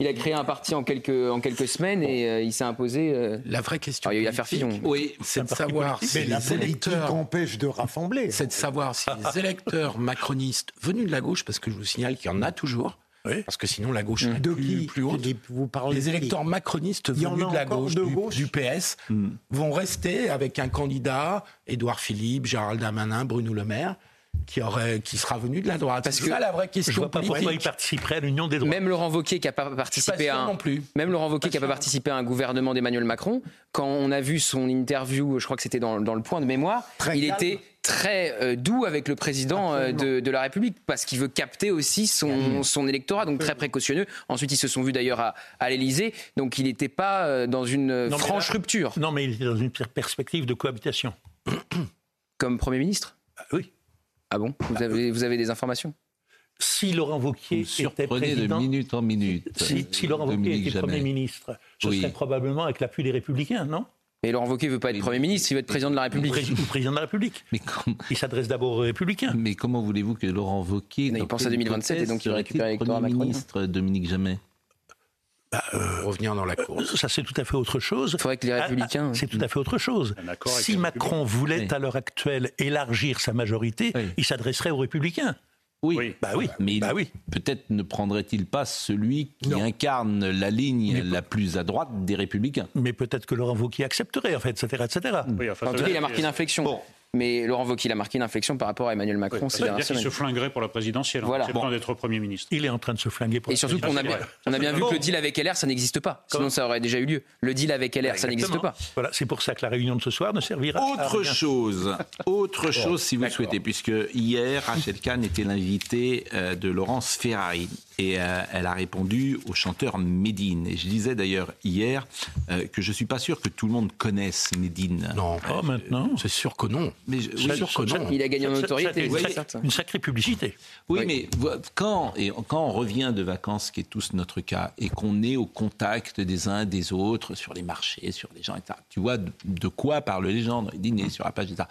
Il a créé un parti en quelques, en quelques semaines et euh, il s'est imposé. Euh, la vraie question. il y a eu l'affaire Fillon. Oui, c'est de savoir si les électeurs. empêchent de rassembler. C'est de savoir si les électeurs macronistes venus de la gauche, parce que je vous signale qu'il y en a toujours. Parce que sinon, la gauche est plus, plus haute. Vous parlez les électeurs macronistes venus de la gauche, du, PS, hmm. vont rester avec un candidat, Édouard Philippe, Gérald Damanin, Bruno Le Maire, qui, aurait, qui sera venu de la droite. Parce que ça la vraie question. Je vois pas pourquoi il participerait à l'union des droits. Même Laurent Wauquiez qui n'a pas participé à un, même Laurent Wauquiez qui a pas participé à un gouvernement d'Emmanuel Macron, quand on a vu son interview, je crois que c'était dans, dans, le point de mémoire, il était très euh, doux avec le président euh, de, de, la République parce qu'il veut capter aussi son, son électorat, donc très précautionneux. Ensuite, ils se sont vus d'ailleurs à, à l'Élysée, donc il n'était pas euh, dans une franche rupture. Non, mais il était dans une perspective de cohabitation. Comme Premier ministre. Ah bon vous avez, vous avez des informations si Laurent Wauquiez était président, de minute en minute. Si, Laurent Wauquiez était Premier ministre, ce serait probablement avec l'appui des Républicains, non Et Laurent Wauquiez ne veut pas être Premier ministre, il veut être président de la République. Ou président de la République. Mais Il s'adresse d'abord aux Républicains. Mais comment voulez-vous que Laurent Wauquiez... Il pense à 2027 et donc il récupère l'électorat Macron. ministre Dominique Jamais bah, euh, revenir dans la course. Ça, c'est tout à fait autre chose. Il faudrait que les ah, Républicains. Ah, c'est tout à fait autre chose. Si Macron voulait, à l'heure actuelle, élargir sa majorité, il s'adresserait aux Républicains. Oui. Bah oui. Mais bah oui. peut-être ne prendrait-il pas celui qui incarne la ligne la plus à droite des Républicains? Mais peut-être que Laurent Wauquiez accepterait, en fait, etc. etc. en tout cas, il a marqué une inflexion. Mais Laurent Wauquiez a marqué une inflexion par rapport à Emmanuel Macron ces dernières semaines. Il se flinguerait pour la présidentielle. Hein. Voilà. C'est bon. d'être Premier ministre. Il est en train de se flinguer pour Et surtout qu'on a bien, on a bien vu que le deal avec LR, ça n'existe pas. Sinon, ça aurait déjà eu lieu. Le deal avec LR, ça n'existe pas. Voilà, c'est pour ça que la réunion de ce soir ne servira autre chose, autre chose, si vous le souhaitez, puisque hier, Rachel Kahn était l'invité euh, de Laurence Ferrari et euh, elle a répondu au chanteur Médine. Et je disais d'ailleurs hier euh, que je suis pas sûr que tout le monde connaisse Médine. Non, pas maintenant. C'est sûr que non. Mais sûr que non. Il a gagné en notoriété. Une, sacrée publicité. Oui, mais quand, et quand on revient de vacances, qui est tous notre cas, et qu'on est au contact des uns des autres sur les marchés, sur les gens, etc., tu vois de, quoi parlent les gens dans les dîners, sur la page, etc.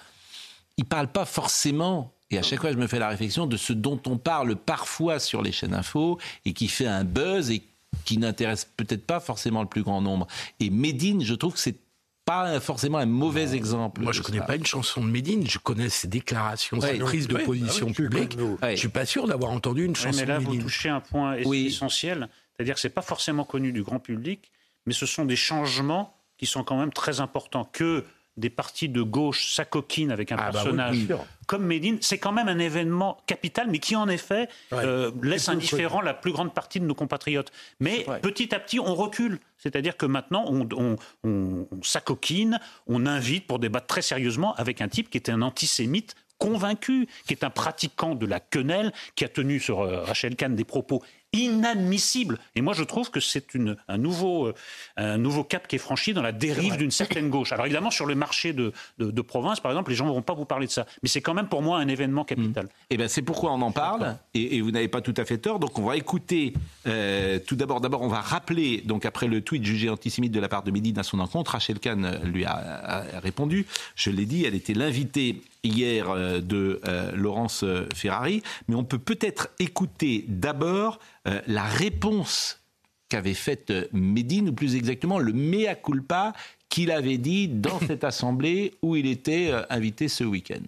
Ils parlent pas forcément et à chaque fois, je me fais la réflexion de ce dont on parle parfois sur les chaînes info et qui fait un buzz et qui n'intéresse peut-être pas forcément le plus grand nombre. Et Médine, je trouve que c'est pas forcément un mauvais exemple. Moi, je ne connais pas une chanson de Médine. Je connais ses déclarations, ses prises de position ah publique. Je suis pas sûr d'avoir entendu une chanson mais là, de Médine. vous touchez un point essentiel, c'est-à-dire que c'est pas forcément connu du grand public, mais ce sont des changements qui sont quand même très importants. Que des partis de gauche s'acoquinent avec un ah, bah personnage comme Médine, c'est quand même un événement capital, mais qui en effet euh, laisse indifférent la plus grande partie de nos compatriotes. Mais petit à petit, on recule. C'est-à-dire que maintenant, on, on s'acoquine, on invite pour débattre très sérieusement avec un type qui était un antisémite convaincu, qui est un pratiquant de la quenelle, qui a tenu sur euh, Rachel Kahn des propos inadmissibles. Et moi, je trouve que c'est un nouveau, euh, un nouveau cap qui est franchi dans la dérive d'une certaine gauche. Alors évidemment, sur le marché de, de, province, par exemple, les gens ne vont pas vous parler de ça. Mais c'est quand même pour moi un événement capital. Mmh. Et eh bien, c'est pourquoi on en parle. Et, vous n'avez pas tout à fait tort. Donc on va écouter euh, tout d'abord. D'abord, on va rappeler, donc après le tweet jugé antisémite de la part de Médine à son encontre, Rachel Kahn lui a, a répondu. Je l'ai dit, elle était l'invitée hier euh, de euh, Laurence euh, Ferrari, mais on peut peut-être écouter d'abord la réponse qu'avait faite Médine, ou plus exactement le mea culpa qu'il avait dit dans cette assemblée où il était invité ce week-end.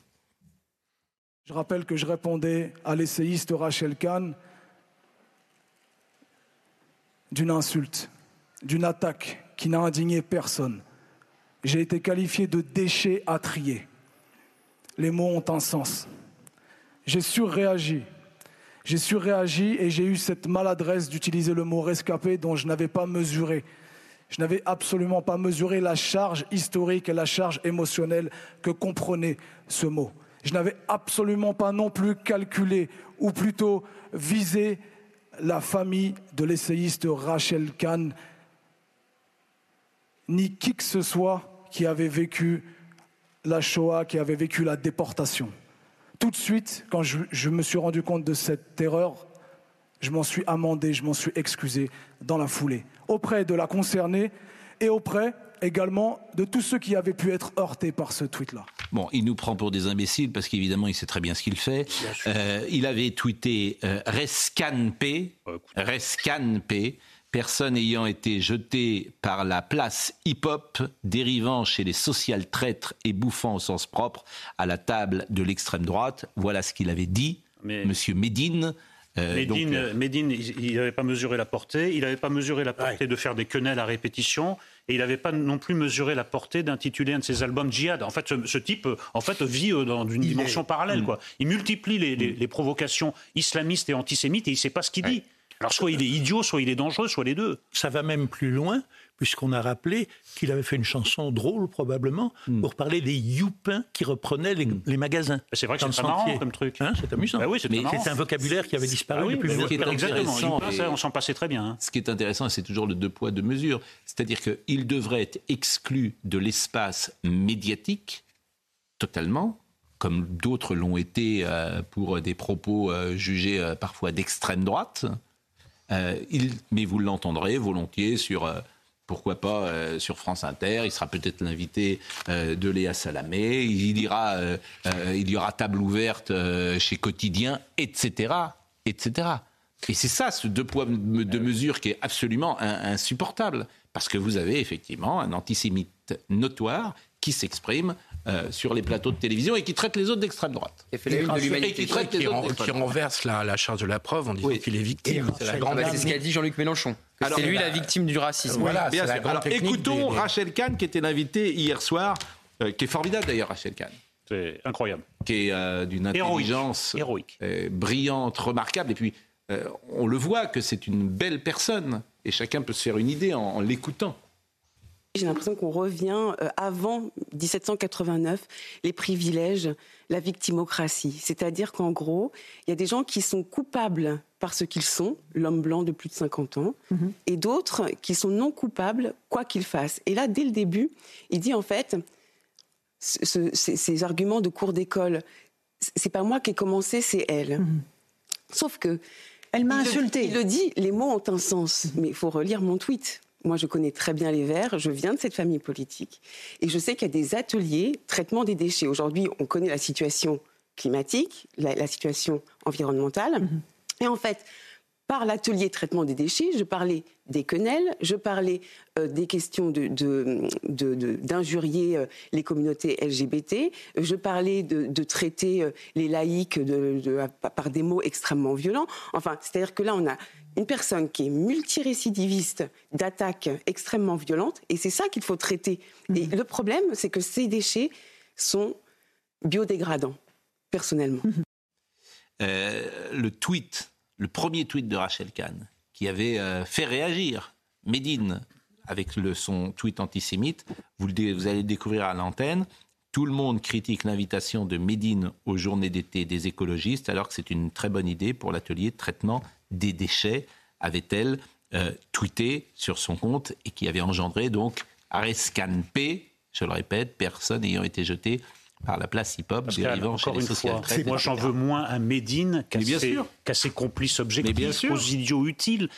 Je rappelle que je répondais à l'essayiste Rachel Kahn d'une insulte, d'une attaque qui n'a indigné personne. J'ai été qualifié de déchet à trier les mots ont un sens. J'ai surréagi. J'ai surréagi et j'ai eu cette maladresse d'utiliser le mot rescapé dont je n'avais pas mesuré. Je n'avais absolument pas mesuré la charge historique et la charge émotionnelle que comprenait ce mot. Je n'avais absolument pas non plus calculé, ou plutôt visé, la famille de l'essayiste Rachel Kahn, ni qui que ce soit qui avait vécu la Shoah, qui avait vécu la déportation. Tout de suite, quand je, me suis rendu compte de cette erreur, je m'en suis amendé, je m'en suis excusé dans la foulée, auprès de la concernée et auprès également de tous ceux qui avaient pu être heurtés par ce tweet-là. Bon, il nous prend pour des imbéciles parce qu'évidemment, il sait très bien ce qu'il fait. Euh, il avait tweeté euh, Rescanpe, Rescanpe, personne ayant été jeté par la place hip-hop, dérivant chez les social traîtres et bouffant au sens propre à la table de l'extrême droite. Voilà ce qu'il avait dit, Monsieur Médine. Euh, euh, Médine, il n'avait pas mesuré la portée, il n'avait pas mesuré la portée de faire des quenelles à répétition, et il n'avait pas non plus mesuré la portée d'intituler un de ses albums Djihad. En fait, ce, type en fait, vit euh, dans une dimension parallèle. Quoi. Il multiplie les, les, provocations islamistes et antisémites, et il ne sait pas ce qu'il dit. Alors soit il est idiot, soit il est dangereux, soit les deux. Ça va même plus loin, puisqu'on a rappelé qu'il avait fait une chanson drôle, probablement, hmm. pour parler des youpins qui reprenaient les, hmm. magasins. C'est vrai que c'est marrant comme truc. Hein, c'est amusant. Bah oui, c'est un vocabulaire qui avait disparu ah depuis longtemps. Exactement, on s'en passait très bien. Hein. Ce qui est intéressant, c'est toujours le deux poids, deux mesures. C'est-à-dire qu'il devrait être exclu de l'espace médiatique totalement, comme d'autres l'ont été euh, pour des propos euh, jugés euh, parfois d'extrême droite. Euh, il, mais vous l'entendrez volontiers sur euh, pourquoi pas euh, sur France Inter. Il sera peut-être l'invité de Léa Salamé. Il ira, il y aura table ouverte chez Quotidien, etc., etc. Et c'est ça, ce deux poids deux mesures qui est absolument insupportable, parce que vous avez effectivement un antisémite notoire qui s'exprime euh, sur les plateaux de télévision et qui traite les autres d'extrême droite. Et, qui, traite les autres qui renverse la, charge de la preuve en disant qu'il est victime. C'est ce qu'a dit Jean-Luc Mélenchon. C'est lui la victime du racisme. Voilà, bien sûr. Alors écoutons Rachel Kahn qui était l'invitée hier soir, euh, qui est formidable d'ailleurs Rachel Kahn. C'est incroyable. Qui est euh, d'une intelligence Héroïque. brillante, remarquable. Et puis, on le voit que c'est une belle personne. Et chacun peut se faire une idée en l'écoutant. J'ai l'impression qu'on revient euh, avant 1789, les privilèges, la victimocratie. C'est-à-dire qu'en gros, il y a des gens qui sont coupables par ce qu'ils sont, l'homme blanc de plus de 50 ans, mhm. et d'autres qui sont non coupables, quoi qu'ils fassent. Et là, dès le début, il dit en fait, ces, arguments de cours d'école, c'est pas moi qui ai commencé, c'est elle. Mhm. Sauf que. Elle m'a insulté. il le dit, les mots ont un sens, mais il faut relire mon tweet. Moi, je connais très bien les Verts, je viens de cette famille politique, et je sais qu'il y a des ateliers traitement des déchets. Aujourd'hui, on connaît la situation climatique, la, situation environnementale, mhm. et en fait, par l'atelier traitement des déchets, je parlais des quenelles, je parlais euh, des questions d'injurier de, euh, les communautés LGBT, je parlais de, traiter euh, les laïcs par des mots extrêmement violents. Enfin, c'est-à-dire que là, on a une personne qui est multirécidiviste d'attaques extrêmement violentes, et c'est ça qu'il faut traiter. Et mhm. le problème, c'est que ces déchets sont biodégradants, personnellement. le tweet le premier tweet de Rachel Kahn, qui avait euh, fait réagir Médine avec son tweet antisémite, vous, allez le découvrir à l'antenne. Tout le monde critique l'invitation de Médine aux journées d'été des écologistes, alors que c'est une très bonne idée pour l'atelier de traitement des déchets, avait-elle euh, tweeté sur son compte et qui avait engendré donc Arescan P, je le répète, personne ayant été jeté par la place hip-hop dérivant chez les social Moi, j'en veux moins à Médine qu'à ses, complices objectifs, aux idiots utiles.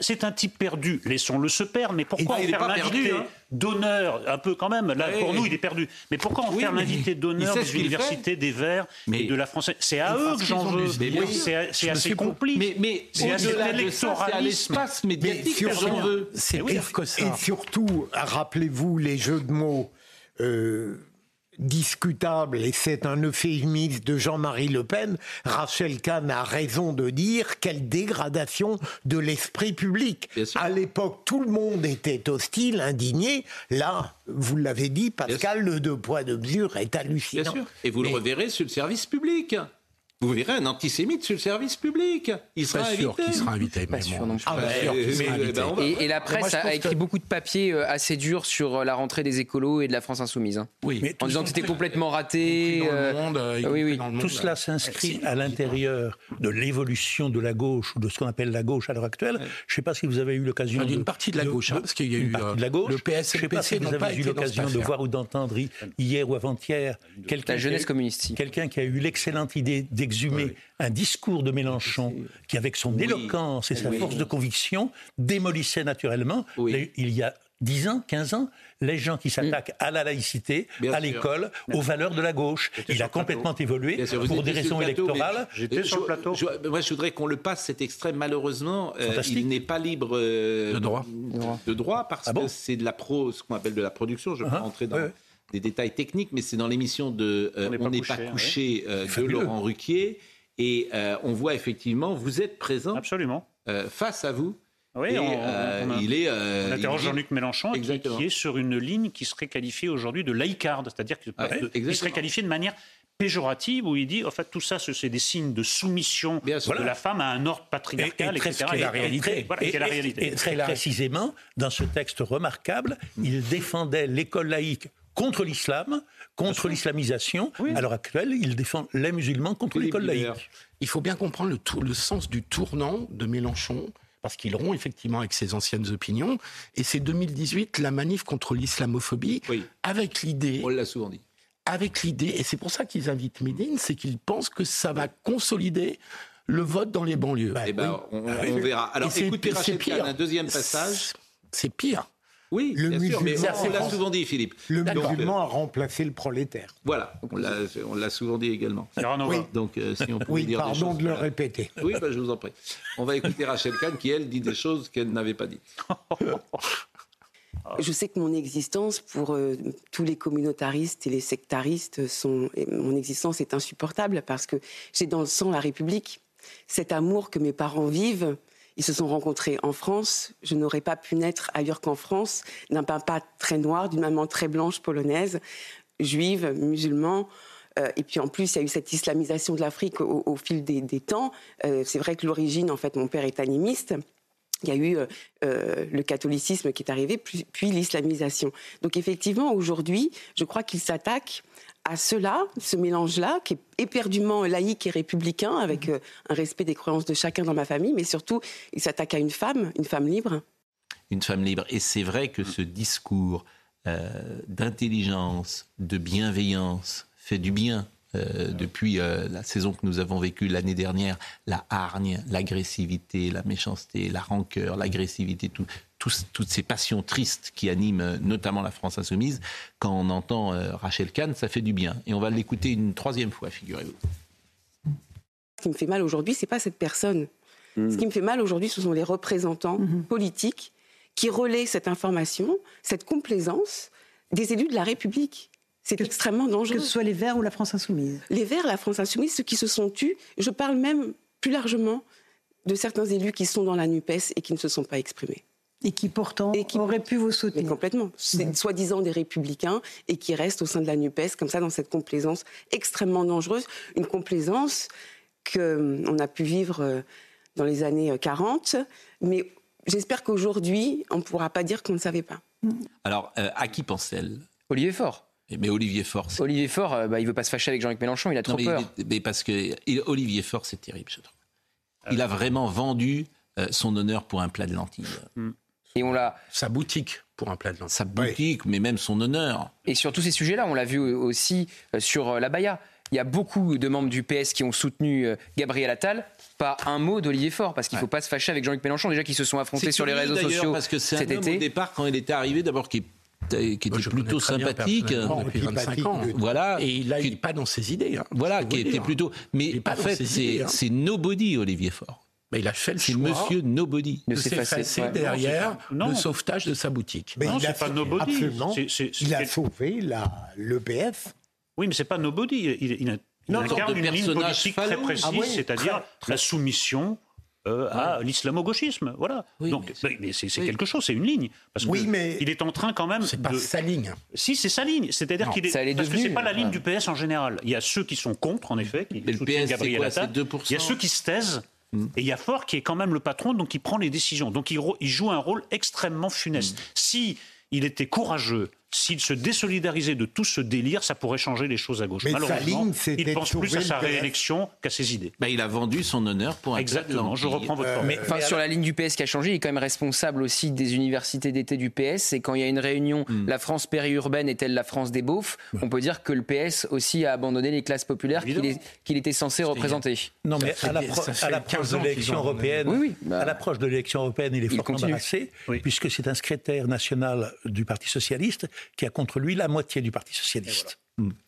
C'est un, type perdu. Laissons-le se perdre. Mais pourquoi en faire l'invité hein. d'honneur Un peu quand même. Là, pour nous, il est perdu. Mais pourquoi en faire l'invité d'honneur des universités, des Verts et de la Française C'est à eux que j'en veux. C'est à ses complices. Mais c'est à l'espace médiatique que j'en veux. C'est pire que ça. Et surtout, rappelez-vous les jeux de mots. Euh, discutable, et c'est un euphémisme de Jean-Marie Le Pen, Rachel Kahn a raison de dire quelle dégradation de l'esprit public. À l'époque, tout le monde était hostile, indigné. Là, vous l'avez dit, Pascal, le deux poids, deux mesures est hallucinant. Et vous le reverrez sur le service public. Vous verrez un antisémite sur le service public. Il sera invité. sûr qu'il sera invité. Et, la presse a, écrit beaucoup de papiers euh, assez durs sur euh, la rentrée des écolos et de la France insoumise. Hein. Oui. en disant que c'était complètement raté. Euh, oui, oui. Tout cela s'inscrit à l'intérieur de l'évolution de la gauche ou de ce qu'on appelle la gauche à l'heure actuelle. Je ne sais pas si vous avez eu l'occasion. D'une partie de la gauche, hein, parce qu'il y a eu de la gauche. Le PS, je ne sais pas si vous avez eu l'occasion de voir ou d'entendre hier ou avant-hier quelqu'un. La jeunesse communiste. Quelqu'un qui a eu l'excellente idée exhumer un discours de Mélenchon qui, avec son éloquence et sa force de conviction, démolissait naturellement, il y a 10 ans, 15 ans, les gens qui s'attaquent à la laïcité, à l'école, aux valeurs de la gauche. Il a complètement évolué pour des raisons électorales. J'étais sur le plateau. moi, je voudrais qu'on le passe, cet extrait. Malheureusement, euh, il n'est pas libre euh, de, droit. de droit parce ah que c'est de la pro, ce qu'on appelle de la production. Je vais uh-huh. rentrer dans des détails techniques, mais c'est dans l'émission de euh, On n'est pas couché, euh, de Laurent Ruquier. Et euh, on voit effectivement, vous êtes présent. Absolument. face à vous. Oui, on, il est, interroge Jean-Luc Mélenchon qui, est sur une ligne qui serait qualifiée aujourd'hui de laïcarde, c'est-à-dire qu'il serait qualifié de manière péjorative où il dit en fait tout ça c'est des signes de soumission de la femme à un ordre patriarcal et, et, la réalité. Et, la réalité. et très précisément dans ce texte remarquable il défendait l'école laïque contre l'islam, contre l'islamisation. À l'heure actuelle, il défend les musulmans contre l'école laïque. Il faut bien comprendre le, le sens du tournant de Mélenchon parce qu'il rompt effectivement avec ses anciennes opinions. Et c'est 2018, la manif contre l'islamophobie, avec l'idée... On l'a souvent dit. Avec l'idée, et c'est pour ça qu'ils invitent Médine, c'est qu'ils pensent que ça va consolider le vote dans les banlieues. eh ben, on, ah verra. Alors écoutez Rachel Kahn, un deuxième passage. C'est pire. Oui, le musulman, on l'a souvent dit, Philippe. Le musulman a remplacé le prolétaire. Voilà, on l'a souvent dit également. Oui. Donc, si on oui, pardon de le répéter. Oui, bah, je vous en prie. On va écouter Rachel Kahn qui, elle, dit des choses qu'elle n'avait pas dites. Je sais que mon existence, pour euh, tous les communautaristes et les sectaristes, sont, mon existence est insupportable parce que j'ai dans le sang la République. Cet amour que mes parents vivent, ils se sont rencontrés en France. Je n'aurais pas pu naître ailleurs qu'en France, d'un papa très noir, d'une maman très blanche polonaise, juive, musulman. Euh, et puis en plus, il y a eu cette islamisation de l'Afrique au, fil des, temps. Euh, c'est vrai que l'origine, en fait, mon père est animiste il y a eu euh, le catholicisme qui est arrivé, puis, l'islamisation. Donc effectivement, aujourd'hui, je crois qu'il s'attaque à cela, ce mélange-là, qui est éperdument laïque et républicain, avec euh, un respect des croyances de chacun dans ma famille, mais surtout, il s'attaque à une femme, une femme libre. Une femme libre. Et c'est vrai que ce discours d'intelligence, de bienveillance, fait du bien euh, depuis euh, la saison que nous avons vécue l'année dernière, la hargne, l'agressivité, la méchanceté, la rancœur, l'agressivité, toutes ces passions tristes qui animent euh, notamment la France insoumise, quand on entend Rachel Kahn, ça fait du bien. Et on va l'écouter une troisième fois, figurez-vous. Ce qui me fait mal aujourd'hui, c'est pas cette personne. Ce qui me fait mal aujourd'hui, ce sont les représentants mhm. politiques qui relaient cette information, cette complaisance des élus de la République. C'est extrêmement dangereux. Que ce soit les Verts ou la France Insoumise. Les Verts, la France Insoumise, ceux qui se sont tus. Je parle même plus largement de certains élus qui sont dans la NUPES et qui ne se sont pas exprimés. Et qui pourtant et qui... auraient pu vous soutenir. complètement. C'est soi-disant des républicains et qui restent au sein de la NUPES, comme ça, dans cette complaisance extrêmement dangereuse. Une complaisance qu'on a pu vivre euh, dans les années 40. Euh, Mais j'espère qu'aujourd'hui, on ne pourra pas dire qu'on ne savait pas. Alors, euh, à qui pense-t-elle? Olivier Faure. Mais Olivier Faure. Olivier Faure, euh, bah, il veut pas se fâcher avec Jean-Luc Mélenchon, il a trop peur. Mais, parce que Olivier Faure, c'est terrible, je trouve. Il a vraiment vendu euh, son honneur pour un plat de lentilles. Mm. Et on l'a. Sa boutique pour un plat de lentilles. Sa boutique, mais même son honneur. Et sur tous ces sujets-là, on l'a vu aussi euh, sur la Baïa. Il y a beaucoup de membres du PS qui ont soutenu Gabriel Attal. Pas un mot d'Olivier Faure, parce qu'il ne faut pas se fâcher avec Jean-Luc Mélenchon, déjà qui se sont affrontés sur les réseaux sociaux parce que c'est un homme, au départ, quand il était arrivé, d'abord, qui qui était plutôt sympathique. Depuis 25 ans. Voilà. Et il n'est pas dans ses idées. Hein. Voilà, qui était plutôt. Mais en fait, hein. c'est nobody, Olivier Faure. Mais il a fait le choix Monsieur Nobody de s'effacer derrière le sauvetage de sa boutique. Mais non, il a pas Nobody. Absolument. il a sauvé l'EPF. Oui, mais c'est pas Nobody. Il, il, il incarne une ligne politique très précise, ah c'est-à-dire la soumission euh, à l'islamo-gauchisme. Voilà. Donc, mais c'est quelque chose, c'est une ligne. Parce oui, mais il est en train quand même. C'est pas sa ligne. Si, c'est sa ligne. C'est-à-dire qu'il est. est parce que c'est pas la ligne du PS en général. Il y a ceux qui sont contre, en effet, qui mais le PS, Gabriel Attal. Il y a ceux qui se taisent. Hmm. Et il y a Fort qui est quand même le patron, donc il prend les décisions. Donc il, joue un rôle extrêmement funeste. Hmm. Si il était courageux s'il se désolidarisait de tout ce délire, ça pourrait changer les choses à gauche. Mais Malheureusement, il pense plus à sa réélection qu'à ses idées. Bah, il a vendu son honneur pour un Exactement, je reprends votre euh, Mais enfin, sur la ligne du PS qui a changé, il est quand même responsable aussi des universités d'été du PS. Et quand il y a une réunion, hmm. la France périurbaine est-elle la France des beaufs? On peut dire que le PS aussi a abandonné les classes populaires qu'il était censé représenter. Non, mais à l'approche de l'élection européenne, oui, à l'approche de l'élection européenne, il est fort embarrassé, puisque c'est un secrétaire national du Parti socialiste qui a contre lui la moitié du Parti socialiste.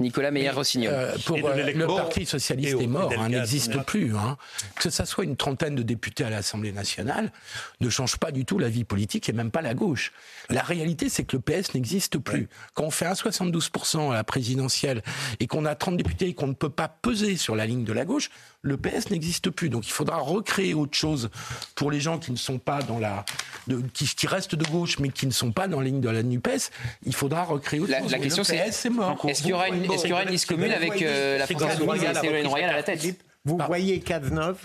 Nicolas Meyer-Rossignol. Euh, pour euh, le Parti socialiste est mort, hein, n'existe plus. Hein. Que ça soit une trentaine de députés à l'Assemblée nationale ne change pas du tout la vie politique et même pas la gauche. La réalité, c'est que le PS n'existe plus. Quand on fait un 72% à la présidentielle et qu'on a 30 députés et qu'on ne peut pas peser sur la ligne de la gauche, le PS n'existe plus. Donc il faudra recréer autre chose pour les gens qui ne sont pas dans la, qui, qui, restent de gauche mais qui ne sont pas dans la ligne de la Nupes. Il faudra recréer autre chose. La question c'est est-ce qu'il y aura une, est-ce qu'il y aura une liste commune avec euh, la France Insoumise et Ségolène Royal à la tête Vous voyez Cazeneuve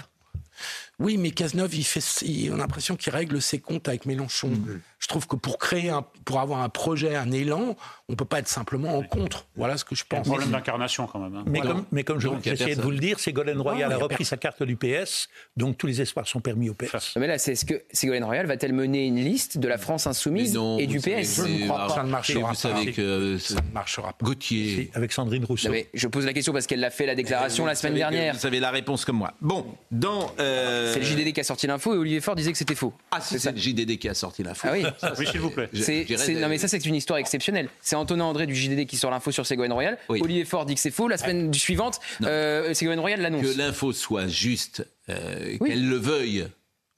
oui, mais Cazeneuve, il fait, on a l'impression qu'il règle ses comptes avec Mélenchon. Mm. Je trouve que pour créer, un, pour avoir un projet, un élan, on peut pas être simplement en contre. Voilà ce que je pense. Un problème d'incarnation quand même. Hein. Mais, comme, mais comme je essayé de vous le dire, Ségolène Royal a repris sa carte du PS, donc tous les espoirs sont permis au PS. Mais là, c'est ce que Ségolène Royal va-t-elle mener une liste de la France insoumise et du PS Je ne crois pas. Ça ne marchera vous Savez que ça ne marchera pas. Gauthier. Avec Sandrine Rousseau. mais je pose la question parce qu'elle l'a fait la déclaration la semaine dernière. Vous savez la réponse comme moi. Bon, dans. Euh, c'est le JDD qui a sorti l'info et Olivier Faure disait que c'était faux. Ah, c'est le JDD qui a sorti l'info. Ah oui. oui, s'il vous plaît. non, mais ça, c'est une histoire exceptionnelle. C'est Antonin André du JDD qui sort l'info sur Ségolène Royal. Olivier Faure dit que c'est faux. La semaine suivante, euh, Ségolène Royal l'annonce. Que l'info soit juste, euh, qu'elle le veuille.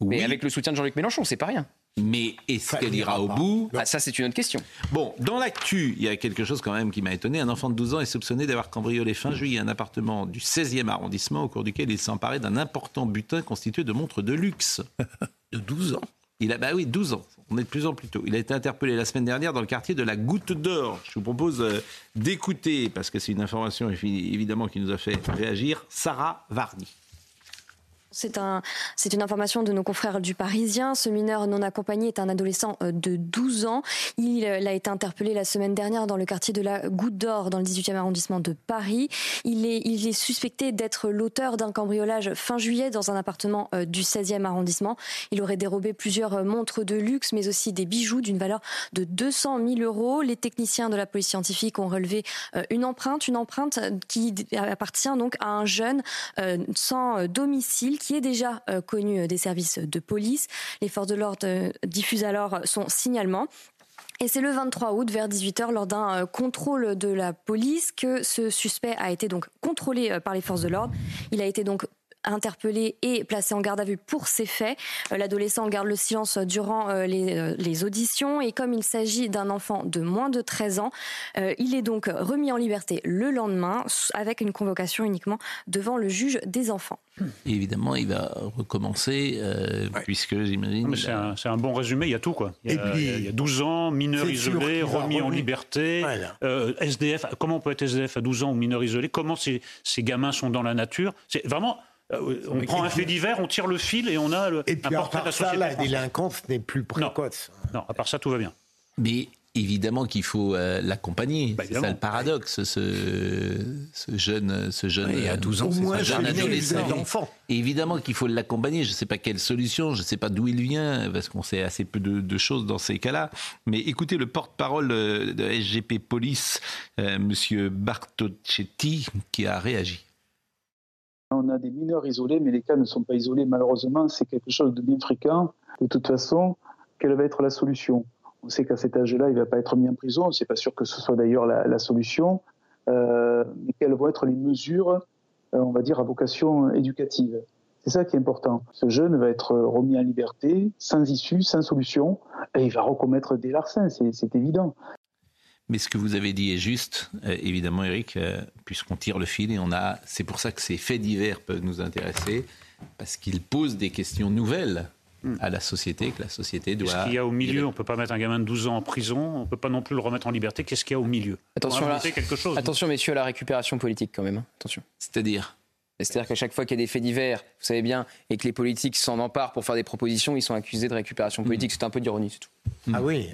Mais avec le soutien de Jean-Luc Mélenchon, c'est pas rien. Mais est-ce qu'elle ira au bout ah, Ça, c'est une autre question. Bon, dans l'actu, il y a quelque chose quand même qui m'a étonné. Un enfant de 12 ans est soupçonné d'avoir cambriolé fin juillet un appartement du 16e arrondissement au cours duquel il s'emparait d'un important butin constitué de montres de luxe. De 12 ans? Il a, bah oui, 12 ans. On est de plus en plus tôt. Il a été interpellé la semaine dernière dans le quartier de la Goutte d'Or. Je vous propose euh, d'écouter, parce que c'est une information évidemment qui nous a fait réagir, Sarah Varny. C'est un, c'est une information de nos confrères du Parisien. Ce mineur non accompagné est un adolescent euh, de 12 ans. Il, euh, a été interpellé la semaine dernière dans le quartier de la Goutte d'Or, dans le 18e arrondissement de Paris. Il est, il est suspecté d'être l'auteur d'un cambriolage fin juillet dans un appartement euh, du 16e arrondissement. Il aurait dérobé plusieurs montres de luxe, mais aussi des bijoux d'une valeur de 200 000 euros. Les techniciens de la police scientifique ont relevé une empreinte, une empreinte qui appartient donc à un jeune sans domicile qui est déjà euh, connu euh, des services de police. Les forces de l'ordre euh, diffusent alors son signalement. Et c'est le 23 août, vers 18h, lors d'un contrôle de la police, que ce suspect a été donc contrôlé par les forces de l'ordre. Il a été donc interpellé et placé en garde à vue pour ces faits. Euh, l'adolescent garde le silence durant euh, euh, les, auditions et comme il s'agit d'un enfant de moins de 13 ans, il est donc remis en liberté le lendemain avec une convocation uniquement devant le juge des enfants. évidemment, il va recommencer, puisque j'imagine. C'est un, bon résumé, il y a tout, quoi. Il y a, il y a 12 ans, mineur isolé, remis en liberté, SDF. Comment on peut être SDF à 12 ans ou mineur isolé? Comment ces, ces gamins sont dans la nature? C'est vraiment on prend un fait divers, on tire le fil et on a le, et puis, un portrait de la société. Ça, la délinquance n'est plus précoce. Non. à part ça, tout va bien. Mais évidemment qu'il faut euh, l'accompagner. Bah, c'est ça le paradoxe, ce, ce jeune, ce jeune, à 12 ans, un jeune adolescent. Évidemment qu'il faut l'accompagner. Je ne sais pas quelle solution, je ne sais pas d'où il vient, parce qu'on sait assez peu de, choses dans ces cas-là. Mais écoutez le porte-parole de SGP Police, euh, Monsieur Bartocchetti, qui a réagi. On a des mineurs isolés, mais les cas ne sont pas isolés. Malheureusement, c'est quelque chose de bien fréquent. De toute façon, quelle va être la solution? On sait qu'à cet âge-là, il ne va pas être mis en prison. C'est pas sûr que ce soit d'ailleurs la, solution. Euh, mais quelles vont être les mesures, euh, on va dire, à vocation éducative? C'est ça qui est important. Ce jeune va être remis en liberté, sans issue, sans solution, et il va recommettre des larcins, c'est évident. Mais ce que vous avez dit est juste, euh, évidemment, Eric, euh, puisqu'on tire le fil et on a. C'est pour ça que ces faits divers peuvent nous intéresser, parce qu'ils posent des questions nouvelles hmm. à la société, que la société doit. Qu'est-ce qu'il y a au milieu On ne peut pas mettre un gamin de 12 ans en prison, on ne peut pas non plus le remettre en liberté. Qu'est-ce qu'il y a au milieu Attention, quelque chose, attention messieurs, à la récupération politique quand même. Hein. Attention. C'est-à-dire c'est-à-dire qu'à chaque fois qu'il y a des faits divers, vous savez bien, et que les politiques s'en emparent pour faire des propositions, ils sont accusés de récupération politique. Hmm. C'est un peu d'ironie, c'est tout. Ah oui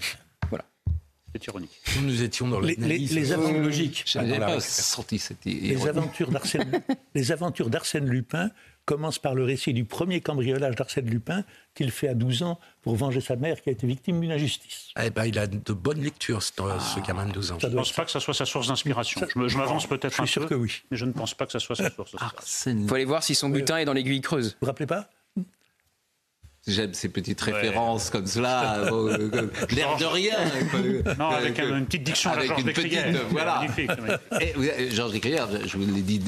c'est ironique. Nous étions dans les, les, les aventures logiques. pas senti les aventures d'Arsène, les aventures d'Arsène Lupin commencent par le récit du premier cambriolage d'Arsène Lupin qu'il fait à 12 ans pour venger sa mère qui a été victime d'une injustice. Eh ben, il a de bonnes lectures, ce, ah, gamin de 12 ans. Je ne pense pas que ça soit sa source d'inspiration. Je m'avance peut-être un peu. Je suis sûr que oui. Mais je ne pense pas que ça soit sa source. Il faut aller voir si son butin est dans l'aiguille creuse. Vous vous rappelez pas? J'aime ces petites références comme cela, euh, l'air de rien. non, avec une petite diction avec Georges Descrières. Voilà. Georges Descrières, je vous l'ai dit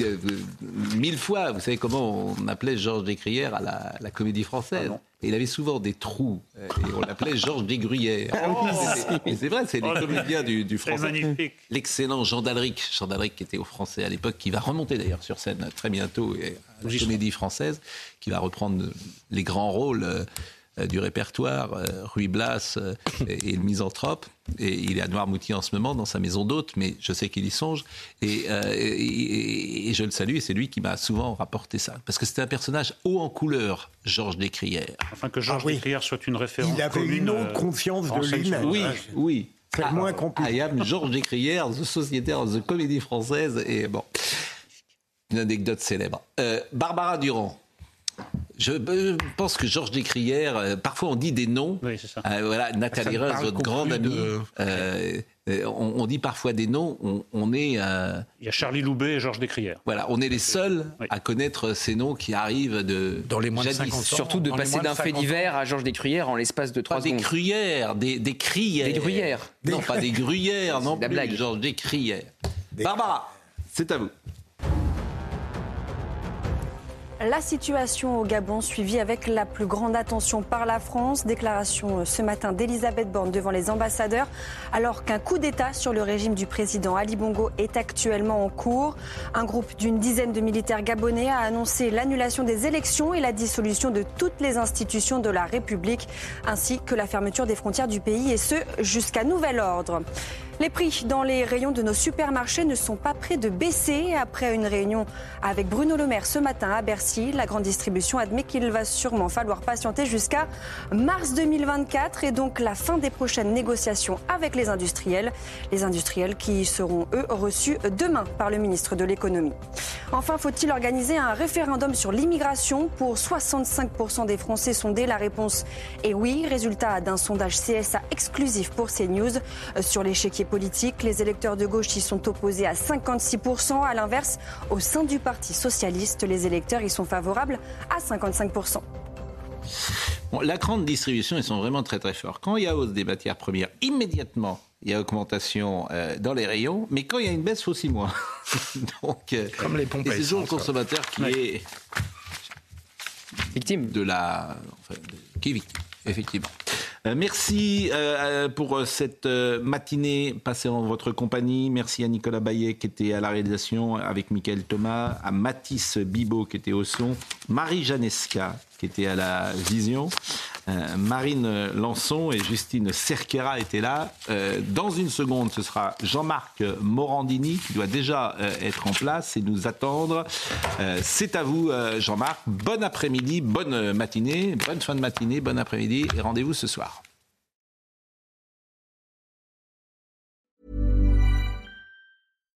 mille fois, vous savez comment on appelait Georges Descrières à la, la comédie française ah il avait souvent des trous. Euh, et on l'appelait Georges Desgruyères. Ah c'est vrai, c'est les oh, comédiens du, du français. L'excellent Jean Dalric, Jean Dalric qui était au français à l'époque, qui va remonter d'ailleurs sur scène très bientôt, et à la comédie française, qui va reprendre les grands rôles euh, du répertoire, euh, Ruy Blas euh, et, le misanthrope. Et il est à Noirmoutier en ce moment, dans sa maison d'hôte, mais je sais qu'il y songe. Et, et, je le salue, et c'est lui qui m'a souvent rapporté ça. Parce que c'était un personnage haut en couleur, Georges Descrières. Enfin, que Georges ah, Descrières soit une référence. Il avait une autre confiance de lui-même. Oui, oui. C'est ah, moins compliqué. I am Georges Descrières, the sociétaire de comédie française. Et bon, une anecdote célèbre. Barbara Durand Je, pense que Georges Descrières, parfois on dit des noms. Oui, c'est ça. voilà, Nathalie Reims, votre grande amie. on, dit parfois des noms. On, est. Il y a Charlie Loubet et Georges Descrières. Voilà, on est les seuls à connaître ces noms qui arrivent de. Dans les moins de 50 ans. Surtout de passer d'un fait divers à Georges Descrières en l'espace de trois secondes. Des cruyères, des, des crières. Des gruyères. Non, pas des gruyères, non plus. Blague. Georges Descrières. Barbara, c'est à vous. La situation au Gabon suivie avec la plus grande attention par la France. Déclaration euh, ce matin d'Elisabeth Borne devant les ambassadeurs alors qu'un coup d'État sur le régime du président Ali Bongo est actuellement en cours. Un groupe d'une dizaine de militaires gabonais a annoncé l'annulation des élections et la dissolution de toutes les institutions de la République ainsi que la fermeture des frontières du pays et ce jusqu'à nouvel ordre. Les prix dans les rayons de nos supermarchés ne sont pas prêts de baisser. Après une réunion avec Bruno Le Maire ce matin à Bercy, la grande distribution admet qu'il va sûrement falloir patienter jusqu'à mars 2024 et donc la fin des prochaines négociations avec les industriels. Les industriels qui seront, eux, reçus demain par le ministre de l'économie. Enfin, faut-il organiser un référendum sur l'immigration? Pour 65% des Français sondés, la réponse est oui. Résultat d'un sondage CSA exclusif pour CNews sur l'échiquier politique. Les électeurs de gauche y sont opposés à 56%. À l'inverse, au sein du Parti socialiste, les électeurs y sont favorables à 55%. la grande distribution, ils sont vraiment très très forts. Quand il y a hausse des matières premières, immédiatement, il y a augmentation euh, dans les rayons, mais quand il y a une baisse, il faut aussi moins. Donc, euh, Comme les pompes C'est toujours le consommateur qui est victime de la, enfin, qui est victime, effectivement. Euh, merci euh, euh, pour cette matinée passée en votre compagnie. Merci à Nicolas Bayet qui était à la réalisation avec Michael Thomas, à Mathis Bibot qui était au son, Marie Janesca qui était à la vision. Marine Lançon et Justine Cerquera étaient là. dans une seconde, ce sera Jean-Marc Morandini qui doit déjà être en place et nous attendre. C'est à vous, Jean-Marc. Bon après-midi, bonne matinée, bonne fin de matinée, bon après-midi et rendez-vous ce soir.